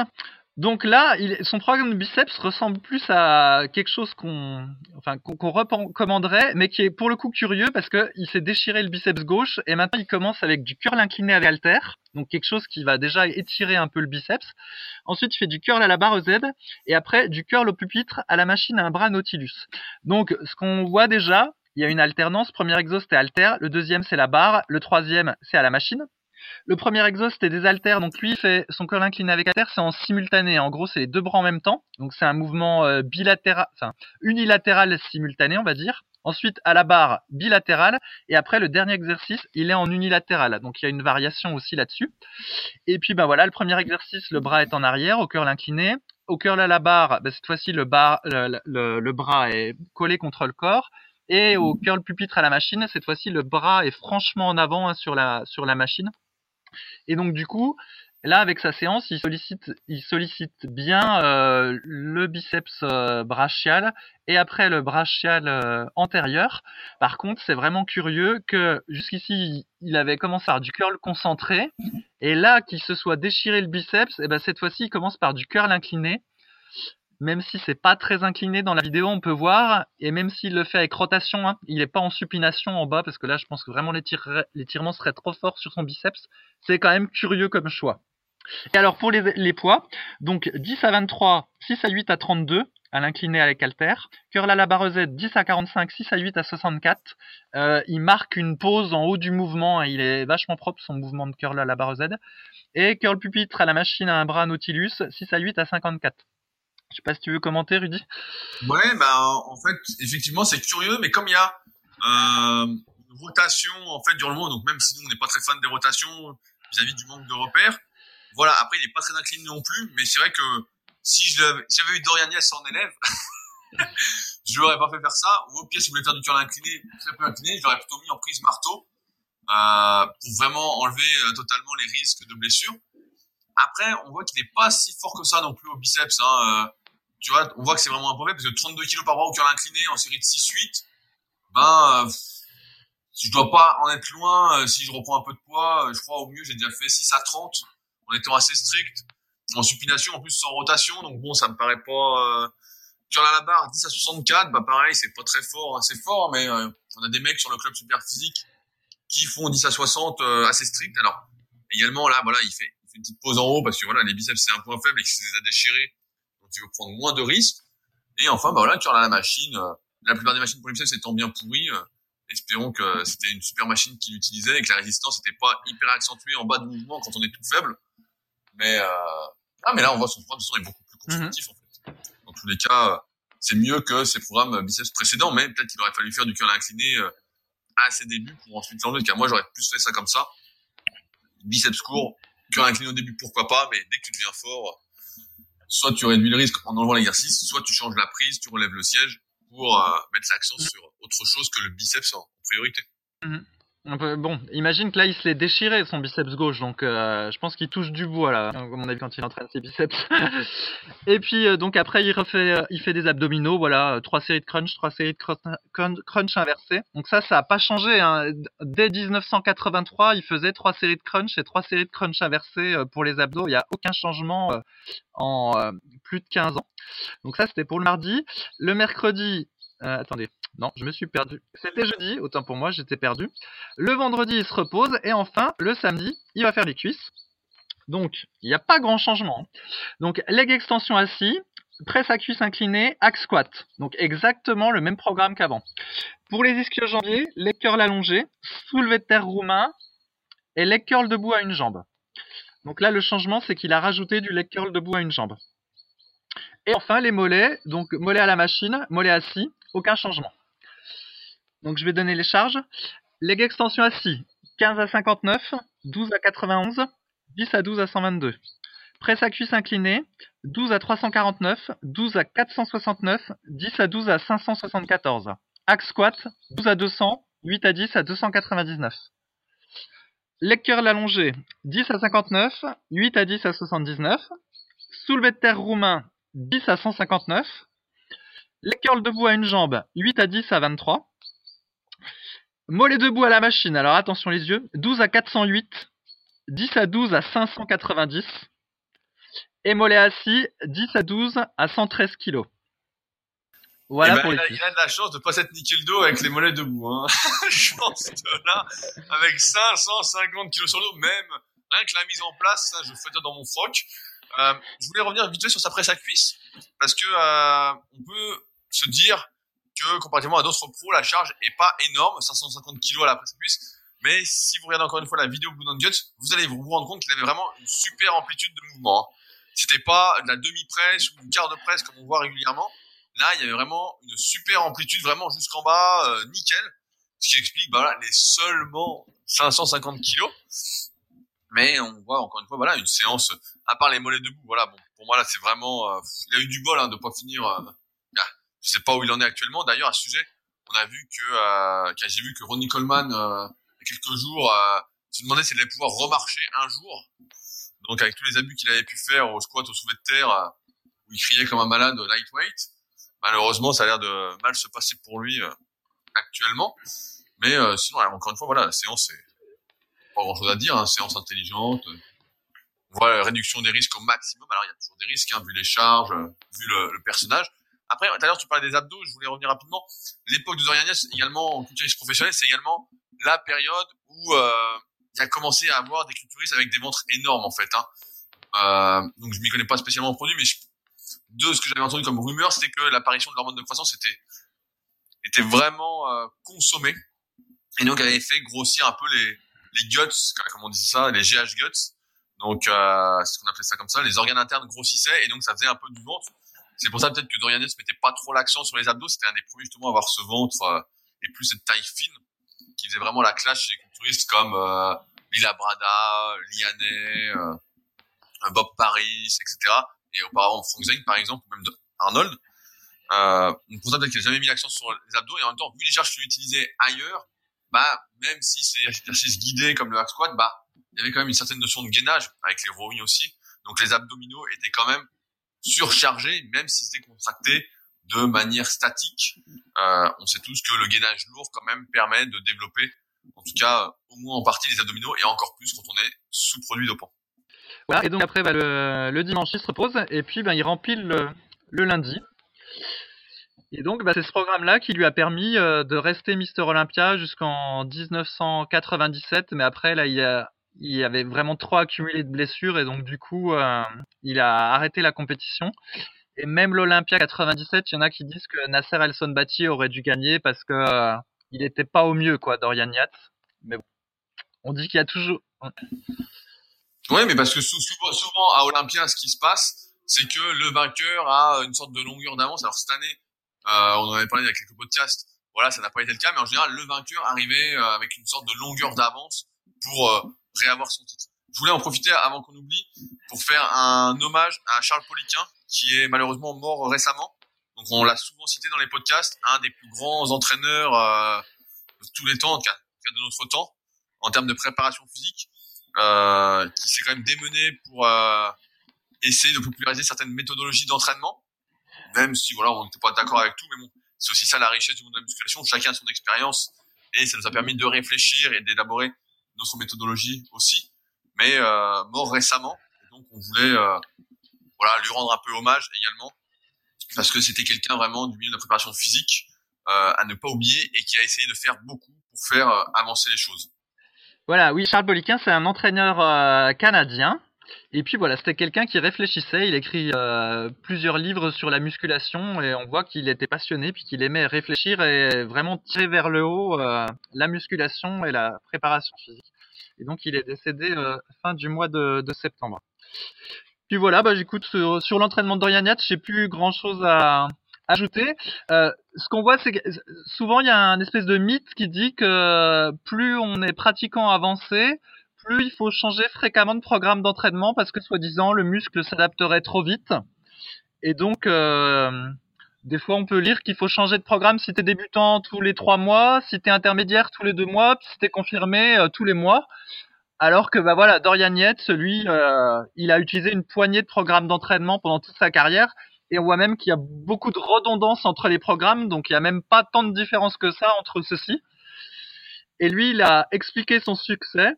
Donc là, son programme de biceps ressemble plus à quelque chose qu'on enfin, recommanderait, mais qui est pour le coup curieux parce qu'il s'est déchiré le biceps gauche et maintenant il commence avec du curl incliné avec halter, donc quelque chose qui va déjà étirer un peu le biceps. Ensuite, il fait du curl à la barre Z et après du curl au pupitre à la machine à un bras Nautilus. Donc ce qu'on voit déjà, il y a une alternance. Premier exhaust est halter, le deuxième c'est la barre, le troisième c'est à la machine. Le premier exhaust est des haltères, donc lui il fait son curl incliné avec haltère, c'est en simultané. En gros, c'est les deux bras en même temps, donc c'est un mouvement euh, bilatéral, enfin unilatéral simultané, on va dire. Ensuite, à la barre, bilatéral. Et après, le dernier exercice, il est en unilatéral. Donc, il y a une variation aussi là-dessus. Et puis, ben voilà, le premier exercice, le bras est en arrière, au curl incliné. Au curl à la barre, ben, cette fois-ci, le, le, le, bras est collé contre le corps. Et au curl pupitre à la machine, cette fois-ci, le bras est franchement en avant hein, sur, la, sur la machine. Et donc du coup, là avec sa séance, il sollicite, il sollicite bien euh, le biceps euh, brachial et après le brachial euh, antérieur. Par contre, c'est vraiment curieux que jusqu'ici, il avait commencé par du curl concentré et là qu'il se soit déchiré le biceps, et ben cette fois-ci, il commence par du curl incliné même si c'est pas très incliné dans la vidéo, on peut voir, et même s'il le fait avec rotation, hein, il n'est pas en supination en bas, parce que là, je pense que vraiment l'étirement serait trop fort sur son biceps. C'est quand même curieux comme choix. Et alors pour les, poids, donc 10 à 23, 6 à 8 à 32, à l'incliné avec halter. Curl à la barre Z, 10 à 45, 6 à 8 à 64. Euh, il marque une pause en haut du mouvement, et il est vachement propre son mouvement de curl à la barre Z. Et curl pupitre à la machine à un bras Nautilus, 6 à 8 à 54. Je sais pas si tu veux commenter, Rudy. Ouais, bah en fait, effectivement, c'est curieux, mais comme il y a euh, une rotation en fait durant le donc même si nous on n'est pas très fan des rotations vis-à-vis du manque de repères, voilà. Après, il est pas très incliné non plus, mais c'est vrai que si j'avais eu Dorian Yass en élève, je l'aurais pas fait faire ça. Ou au pire, si vous voulez faire du curl incliné, très peu incliné, je l'aurais plutôt mis en prise marteau euh, pour vraiment enlever euh, totalement les risques de blessure. Après, on voit qu'il n'est pas si fort que ça non plus au biceps. Hein. Tu vois, on voit que c'est vraiment un problème parce que 32 kg par bras au curl incliné en série de 6-8, ben, euh, je dois pas en être loin. Euh, si je reprends un peu de poids, euh, je crois au mieux, j'ai déjà fait 6 à 30 en étant assez strict. En supination, en plus sans rotation, donc bon, ça me paraît pas... Euh, curl à la barre, 10 à 64, bah pareil, c'est pas très fort, assez fort, mais euh, on a des mecs sur le club super physique qui font 10 à 60 assez strict. Alors, également, là, voilà, il fait, il fait une petite pause en haut parce que voilà, les biceps, c'est un point faible et qu'il les a déchirés tu veux prendre moins de risques. Et enfin, bah voilà, tu as la machine. Euh, la plupart des machines pour l'IMSF étant bien pourries, euh, espérons que c'était une super machine qu'il utilisait et que la résistance n'était pas hyper accentuée en bas de mouvement quand on est tout faible. Mais euh... ah, mais là, on voit son programme de son est beaucoup plus constructif en fait. Dans tous les cas, c'est mieux que ses programmes biceps précédents, mais peut-être qu'il aurait fallu faire du curl incliné euh, à ses débuts pour ensuite l'enlever. Car moi, j'aurais plus fait ça comme ça. Biceps court, curl incliné au début, pourquoi pas, mais dès que tu deviens fort, soit tu réduis le risque en enlevant l'exercice, soit tu changes la prise, tu relèves le siège pour euh, mettre l'accent sur autre chose que le biceps en priorité. Bon, imagine que là, il se l'est déchiré son biceps gauche, donc euh, je pense qu'il touche du bois là, à mon avis, quand il entraîne ses biceps. et puis euh, donc après, il refait, euh, il fait des abdominaux, voilà, trois séries de crunch, trois séries de crunch, crunch inversés. Donc ça, ça a pas changé. Hein. Dès 1983, il faisait trois séries de crunch et trois séries de crunch inversés pour les abdos. Il n'y a aucun changement en plus de 15 ans. Donc ça, c'était pour le mardi. Le mercredi, attendez, non, je me suis perdu. C'était jeudi, autant pour moi, j'étais perdu. Le vendredi, il se repose. Et enfin, le samedi, il va faire les cuisses. Donc, il n'y a pas grand changement. Hein. Donc, leg extension assis, presse à cuisse inclinée, axe squat. Donc, exactement le même programme qu'avant. Pour les ischio-jambiers, leg curl allongé, soulevé de terre roumain et leg curl debout à une jambe. Donc là, le changement, c'est qu'il a rajouté du leg curl debout à une jambe. Et enfin, les mollets, donc mollets à la machine, mollets assis, aucun changement. Donc je vais donner les charges. Leg extension assis, 15 à 59, 12 à 91, 10 à 12 à 122. Presse à cuisse inclinée, 12 à 349, 12 à 469, 10 à 12 à 574. Axe squat, 12 à 200, 8 à 10 à 299. Leg curl allongé, 10 à 59, 8 à 10 à 79. Soulevé de terre roumain, 10 à 159. Leg curl debout à une jambe, 8 à 10 à 23. Mollet debout à la machine, alors attention les yeux. 12 à 408, 10 à 12 à 590. Et mollet assis, 10 à 12 à 113 kg. Voilà eh ben, pour il, a, il, a, de la chance de pas s'être niqué le dos avec les mollets debout. Hein. Je pense que là, avec 550 kg sur le dos, même rien que la mise en place, ça, je fais ça dans mon froc. Euh, je voulais revenir vite fait sur sa presse à cuisse parce que euh, on peut se dire que comparativement à d'autres pros, la charge est pas énorme, 550 kg à la presse cuisse. Mais si vous regardez encore une fois la vidéo Blue Guts, vous allez vous rendre compte qu'il avait vraiment une super amplitude de mouvement. Hein. C'était pas de la demi-presse ou une quart de presse comme on voit régulièrement. Là, il y avait vraiment une super amplitude, vraiment jusqu'en bas, euh, nickel. Ce qui explique, bah voilà, les seulement 550 kg. Mais on voit encore une fois, voilà, une séance, à part les mollets debout, voilà, bon, pour moi là, c'est vraiment, euh, il a eu du bol hein, de pas finir euh, je sais pas où il en est actuellement. D'ailleurs, à ce sujet, on a vu que, euh, j'ai vu que Ronnie Coleman, euh, il y a quelques jours, euh, se demandait s'il allait pouvoir remarcher un jour. Donc, avec tous les abus qu'il avait pu faire au squat, au soulevé de terre, euh, où il criait comme un malade lightweight, malheureusement, ça a l'air de mal se passer pour lui euh, actuellement. Mais sinon, encore une fois, voilà, la séance, c'est pas grand-chose à dire. Hein, séance intelligente. Voilà, réduction des risques au maximum. Alors, il y a toujours des risques, hein, vu les charges, vu le, le personnage. Après, tout à l'heure, tu parlais des abdos, je voulais revenir rapidement. L'époque de Dorian également, en culturiste professionnel, c'est également la période où euh, il a commencé à avoir des culturistes avec des ventres énormes, en fait. Hein. Euh, donc, je m'y connais pas spécialement en produit, mais je, de ce que j'avais entendu comme rumeur, c'était que l'apparition de l'hormone de croissance était, était vraiment euh, consommée. Et donc, avait fait grossir un peu les, les guts, comme on disait ça, les GH guts. Donc, euh, c'est ce qu'on appelait ça comme ça. Les organes internes grossissaient et donc ça faisait un peu du ventre. C'est pour ça peut-être que Dorian Yates mettait pas trop l'accent sur les abdos. C'était un des premiers justement à avoir ce ventre euh, et plus cette taille fine qui faisait vraiment la clash chez les culturistes comme euh, Lila Brada, Lianet, euh, Bob Paris, etc. Et auparavant Frank Zane par exemple, ou même Arnold. Euh, pour ça peut-être qu'il n'a jamais mis l'accent sur les abdos et en même temps vu les charges qu'il utilisait ailleurs, bah même si c'est exercices guidés comme le hack squat, bah il y avait quand même une certaine notion de gainage avec les rowing aussi. Donc les abdominaux étaient quand même surchargé, même si c'était contracté de manière statique. Euh, on sait tous que le gainage lourd quand même permet de développer, en tout cas au moins en partie les abdominaux et encore plus quand on est sous produit dopant. Voilà, et donc après bah, le, dimanche il se repose et puis bah, il remplit le, lundi. Et donc bah, c'est ce programme-là qui lui a permis euh, de rester Mister Olympia jusqu'en 1997, mais après là il a il avait vraiment trop accumulé de blessures et donc du coup euh, il a arrêté la compétition. Et même l'Olympia 97, il y en a qui disent que Nasser El Sonbati aurait dû gagner parce que euh, il n'était pas au mieux quoi Dorian Yates. Mais bon, on dit qu'il y a toujours. Oui, mais parce que souvent, souvent à Olympia, ce qui se passe, c'est que le vainqueur a une sorte de longueur d'avance. Alors cette année, euh, on en avait parlé il y a quelques podcasts. Voilà, ça n'a pas été le cas, mais en général, le vainqueur arrivait avec une sorte de longueur d'avance pour réavoir son titre. Je voulais en profiter avant qu'on oublie pour faire un hommage à Charles Poliquin qui est malheureusement mort récemment. Donc on l'a souvent cité dans les podcasts, un des plus grands entraîneurs euh, de tous les temps, qui a cas de notre temps, en termes de préparation physique, euh, qui s'est quand même démené pour euh, essayer de populariser certaines méthodologies d'entraînement, même si voilà, on n'était pas d'accord avec tout, mais bon, c'est aussi ça la richesse du monde de la musculation. Chacun a son expérience et ça nous a permis de réfléchir et d'élaborer notre méthodologie aussi. Mais euh, mort récemment, donc on voulait euh, voilà lui rendre un peu hommage également parce que c'était quelqu'un vraiment du milieu de la préparation physique euh, à ne pas oublier et qui a essayé de faire beaucoup pour faire euh, avancer les choses. Voilà, oui, Charles Boliquin, c'est un entraîneur euh, canadien. Et puis voilà, c'était quelqu'un qui réfléchissait. Il écrit euh, plusieurs livres sur la musculation et on voit qu'il était passionné puis qu'il aimait réfléchir et vraiment tirer vers le haut euh, la musculation et la préparation physique. Et donc il est décédé euh, fin du mois de, septembre. Puis voilà, bah j'écoute sur, l'entraînement de Dorian Yates, j'ai plus grand chose à ajouter. Ce qu'on voit, c'est que souvent il y a un espèce de mythe qui dit que plus on est pratiquant avancé, il faut changer fréquemment de programme d'entraînement parce que soi-disant le muscle s'adapterait trop vite. Et donc, euh, des fois, on peut lire qu'il faut changer de programme si t'es débutant tous les trois mois, si t'es intermédiaire tous les deux mois, si t'es confirmé euh, tous les mois. Alors que bah voilà, Dorian Yates, lui, euh, il a utilisé une poignée de programmes d'entraînement pendant toute sa carrière, et on voit même qu'il y a beaucoup de redondance entre les programmes, donc il y a même pas tant de différence que ça entre ceux-ci. Et lui, il a expliqué son succès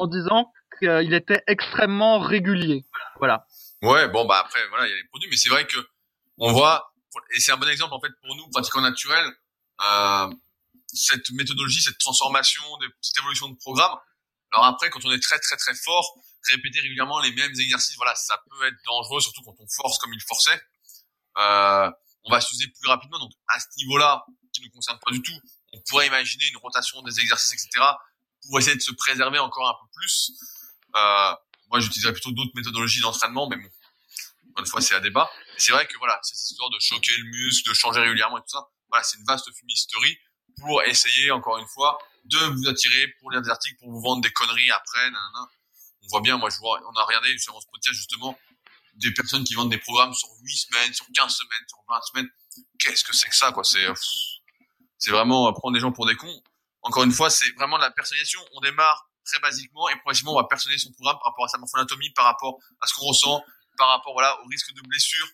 en disant qu'il était extrêmement régulier. Voilà. Ouais, bon bah après voilà, il y a les produits, mais c'est vrai que on voit et c'est un bon exemple en fait pour nous pratiquants naturels euh, cette méthodologie, cette transformation, cette évolution de programme. Alors après, quand on est très très très fort, répéter régulièrement les mêmes exercices, voilà, ça peut être dangereux, surtout quand on force comme il forçait. Euh, on va s'user plus rapidement. Donc à ce niveau-là, qui ne nous concerne pas du tout, on pourrait imaginer une rotation des exercices, etc pour essayer de se préserver encore un peu plus. Euh, moi, j'utiliserais plutôt d'autres méthodologies d'entraînement, mais bon, une fois, c'est à débat. C'est vrai que voilà, cette histoire de choquer le muscle, de changer régulièrement et tout ça, voilà, c'est une vaste fumisterie pour essayer, encore une fois, de vous attirer pour lire des articles, pour vous vendre des conneries après. Nanana. On voit bien, moi, je vois, on a regardé sur ce podcast justement des personnes qui vendent des programmes sur 8 semaines, sur 15 semaines, sur 20 semaines. Qu'est-ce que c'est que ça, quoi? C'est, c'est vraiment prendre des gens pour des cons encore une fois, c'est vraiment de la personnalisation. On démarre très basiquement et progressivement, on va personnaliser son programme par rapport à sa morphanatomie, par rapport à ce qu'on ressent, par rapport voilà au risque de blessure,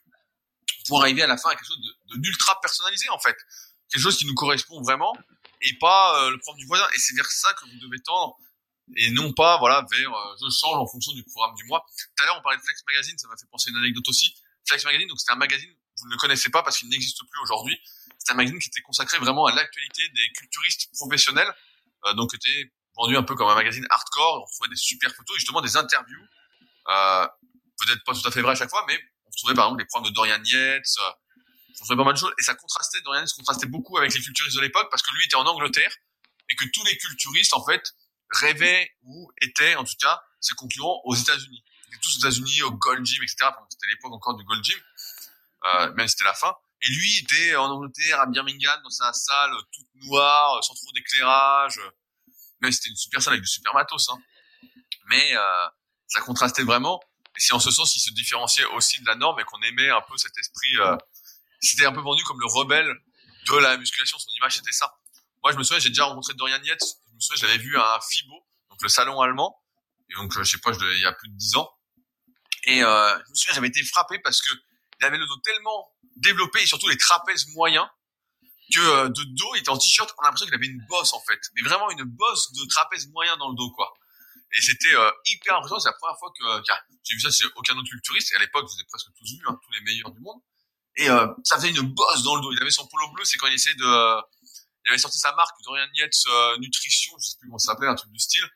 pour arriver à la fin à quelque chose de, d'ultra personnalisé en fait, quelque chose qui nous correspond vraiment et pas euh, le programme du voisin. Et c'est vers ça que vous devez tendre et non pas voilà vers euh, je change en fonction du programme du mois. Tout à l'heure on parlait de Flex Magazine, ça m'a fait penser à une anecdote aussi. Flex Magazine, donc c'était un magazine vous ne le connaissez pas parce qu'il n'existe plus aujourd'hui. C'est un magazine qui était consacré vraiment à l'actualité des culturistes professionnels, euh, donc était vendu un peu comme un magazine hardcore. On trouvait des super photos, justement des interviews, euh, peut-être pas tout à fait vrai à chaque fois, mais on trouvait par exemple les programmes de Dorian Yates, euh, on trouvait pas mal de choses, et ça contrastait, Dorian Yates contrastait beaucoup avec les culturistes de l'époque parce que lui était en Angleterre et que tous les culturistes en fait rêvaient ou étaient en tout cas ses concurrents aux États-Unis. Ils étaient tous aux États-Unis, au Gold Gym, etc. C'était l'époque encore du Gold Gym euh, même c'était la fin. Et lui était en Angleterre, à Birmingham, dans sa salle toute noire, sans trop d'éclairage. Mais c'était une super salle avec du super matos. Hein. Mais euh, ça contrastait vraiment. Et c'est en ce sens qu'il se différenciait aussi de la norme et qu'on aimait un peu cet esprit. Euh, c'était un peu vendu comme le rebelle de la musculation. Son image c'était ça. Moi, je me souviens, j'ai déjà rencontré Dorian Yates. Je me souviens, j'avais vu un FIBO, donc le salon allemand. Et donc, je sais pas, il y a plus de dix ans. Et euh, je me souviens, j'avais été frappé parce que il avait le dos tellement développé et surtout les trapèzes moyens que euh, de dos, il était en t-shirt, on a l'impression qu'il avait une bosse en fait, mais vraiment une bosse de trapèze moyen dans le dos quoi. Et c'était euh, hyper impressionnant, c'est la première fois que j'ai vu ça chez aucun autre culturiste, et à l'époque, les ai presque tous vus, hein, tous les meilleurs du monde. Et euh, ça faisait une bosse dans le dos. Il avait son polo bleu, c'est quand il essayait de... il avait sorti sa marque, Dorian Yates Nutrition, je sais plus comment ça s'appelait, un truc du style.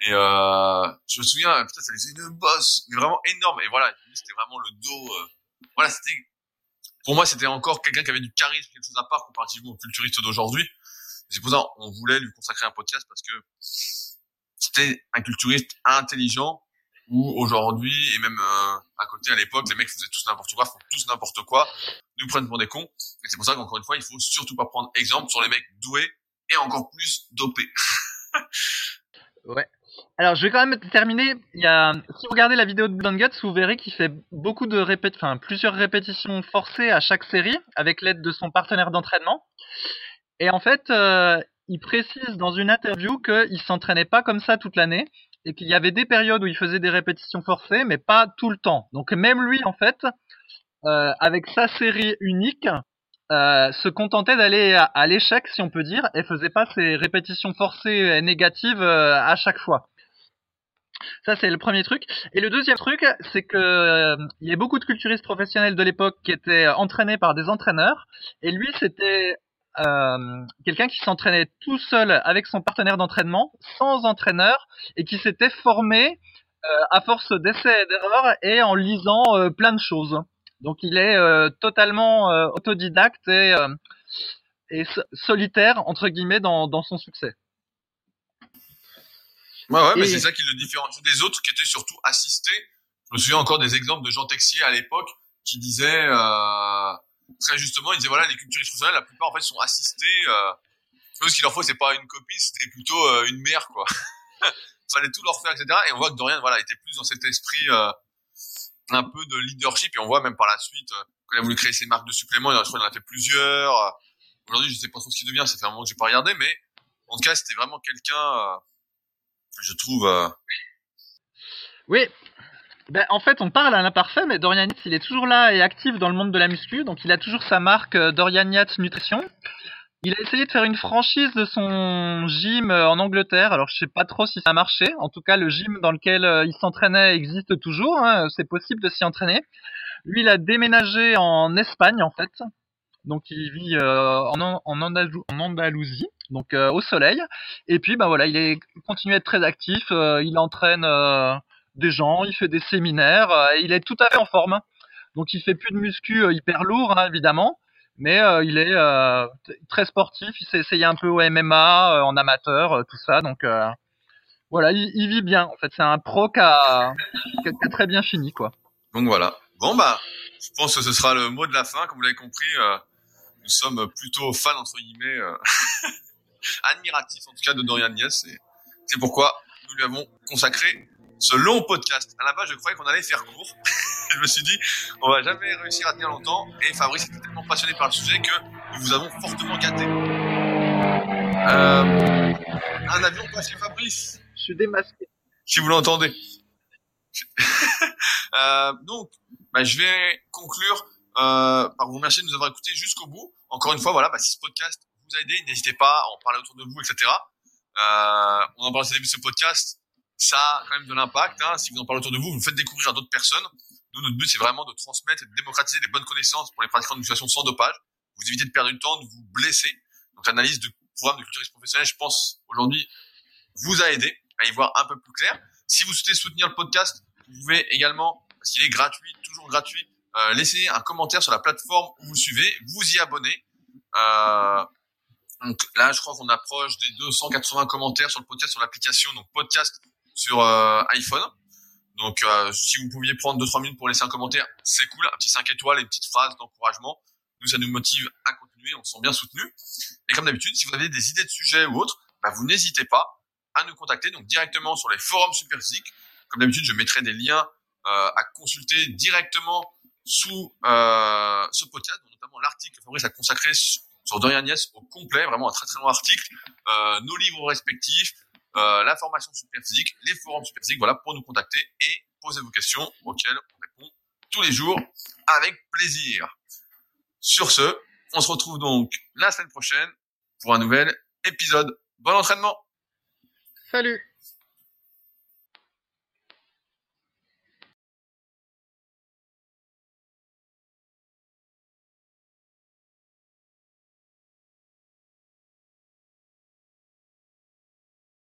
Et je me souviens, putain, ça faisait une bosse, mais vraiment énorme. Et voilà, c'était vraiment le dos voilà, c'était, pour moi, c'était encore quelqu'un qui avait du charisme, quelque chose à part comparativement aux culturistes d'aujourd'hui. C'est pour ça on voulait lui consacrer un podcast parce que c'était un culturiste intelligent où aujourd'hui et même euh, à côté à l'époque les mecs faisaient tous n'importe quoi, font tous n'importe quoi, nous prennent pour des cons. Et c'est pour ça qu'encore une fois il faut surtout pas prendre exemple sur les mecs doués et encore plus dopés. ouais. Alors, je vais quand même terminer. Il y a, si vous regardez la vidéo de Blood Guts, vous verrez qu'il fait beaucoup de répét... enfin, plusieurs répétitions forcées à chaque série avec l'aide de son partenaire d'entraînement. Et en fait, euh, il précise dans une interview qu'il s'entraînait pas comme ça toute l'année et qu'il y avait des périodes où il faisait des répétitions forcées, mais pas tout le temps. Donc même lui, en fait, euh, avec sa série unique, euh, se contentait d'aller à, l'échec, si on peut dire, et faisait pas ses répétitions forcées négatives à chaque fois. Ça, c'est le premier truc. Et le deuxième truc, c'est que euh, il y a beaucoup de culturistes professionnels de l'époque qui étaient entraînés par des entraîneurs. Et lui, c'était euh, quelqu'un qui s'entraînait tout seul avec son partenaire d'entraînement, sans entraîneur, et qui s'était formé euh, à force d'essais et d'erreurs et en lisant plein de choses. Donc il est totalement autodidacte et, solitaire, entre guillemets, dans son succès. Ouais, ouais, mais c'est ça qui le différencie des autres qui étaient surtout assistés. Je me souviens encore des exemples de Jean Texier à l'époque qui disait euh, très justement, il disait voilà, les culturistes professionnels, la plupart en fait sont assistés. Euh, ce qu'il leur faut, c'est pas une copie, c'était plutôt euh, une mère, quoi. Fallait tout leur faire, etc. Et on voit que Dorian, voilà, était plus dans cet esprit euh, un peu de leadership. Et on voit même par la suite, euh, quand il a voulu créer ses marques de suppléments, il en a fait plusieurs. Aujourd'hui, je sais pas trop ce qu'il devient, ça fait un moment que j'ai pas regardé, mais en tout cas, c'était vraiment quelqu'un je trouve. Euh... Oui. Ben, en fait, on parle à l'imparfait, mais Dorian Yates, il est toujours là et actif dans le monde de la muscu, donc il a toujours sa marque euh, Dorian Yates Nutrition. Il a essayé de faire une franchise de son gym euh, en Angleterre. Alors je sais pas trop si ça a marché. En tout cas, le gym dans lequel il s'entraînait existe toujours. Hein. C'est possible de s'y entraîner. Lui, il a déménagé en Espagne en fait. Donc il vit en, Andalousie donc euh, au soleil. Et puis bah voilà, il est continue à être très actif, euh, il entraîne euh, des gens, il fait des séminaires, il est tout à fait en forme. Donc il fait plus de muscu hyper lourd hein, évidemment, mais il est très sportif. Il s'est essayé un peu au MMA en amateur, tout ça. Donc voilà, il, vit bien. En fait, c'est un pro qui a, qui a, très bien fini quoi. Donc voilà. Bon bah, je pense que ce sera le mot de la fin. Comme vous l'avez compris, nous sommes plutôt fans entre guillemets admiratif en tout cas de Dorian. Et c'est pourquoi nous lui avons consacré ce long podcast. À la base, je croyais qu'on allait faire court. je me suis dit, on va jamais réussir à tenir longtemps. Et Fabrice était tellement passionné par le sujet que nous vous avons fortement gâté. Euh, un avion passé Fabrice. Je suis démasqué. Si vous l'entendez. euh, donc, bah, je vais conclure euh, par vous remercier de nous avoir écoutés jusqu'au bout. Encore une fois, voilà, bah, si ce podcast a aidé, n'hésitez pas à en parler autour de vous, etc. Euh, on en parle au début de ce podcast, ça a quand même de l'impact. Hein. Si vous en parlez autour de vous, vous faites découvrir à d'autres personnes. Nous, notre but, c'est vraiment de transmettre et de démocratiser les bonnes connaissances pour les pratiquants de musculation sans dopage. Vous évitez de perdre du temps, de vous blesser. Donc, l'analyse de programme de culturisme professionnel, je pense, aujourd'hui, vous a aidé à y voir un peu plus clair. Si vous souhaitez soutenir le podcast, vous pouvez également, parce qu'il est gratuit, toujours gratuit, euh, laisser un commentaire sur la plateforme où vous suivez, vous y abonner. Euh, donc là, je crois qu'on approche des 280 commentaires sur le podcast sur l'application, donc podcast sur euh, iPhone. Donc euh, si vous pouviez prendre 2-3 minutes pour laisser un commentaire, c'est cool, un petit 5 étoiles une petite phrase d'encouragement. Nous, ça nous motive à continuer, on se sent bien soutenu. Et comme d'habitude, si vous avez des idées de sujets ou autres, bah, vous n'hésitez pas à nous contacter donc directement sur les forums Superphysique. Comme d'habitude, je mettrai des liens euh, à consulter directement sous euh, ce podcast, notamment l'article que Fabrice a consacré sur Dorian Nies au complet, vraiment un très très long article, euh, nos livres respectifs, euh, la formation super physique, les forums super physiques, voilà, pour nous contacter et poser vos questions auxquelles on répond tous les jours avec plaisir. Sur ce, on se retrouve donc la semaine prochaine pour un nouvel épisode. Bon entraînement Salut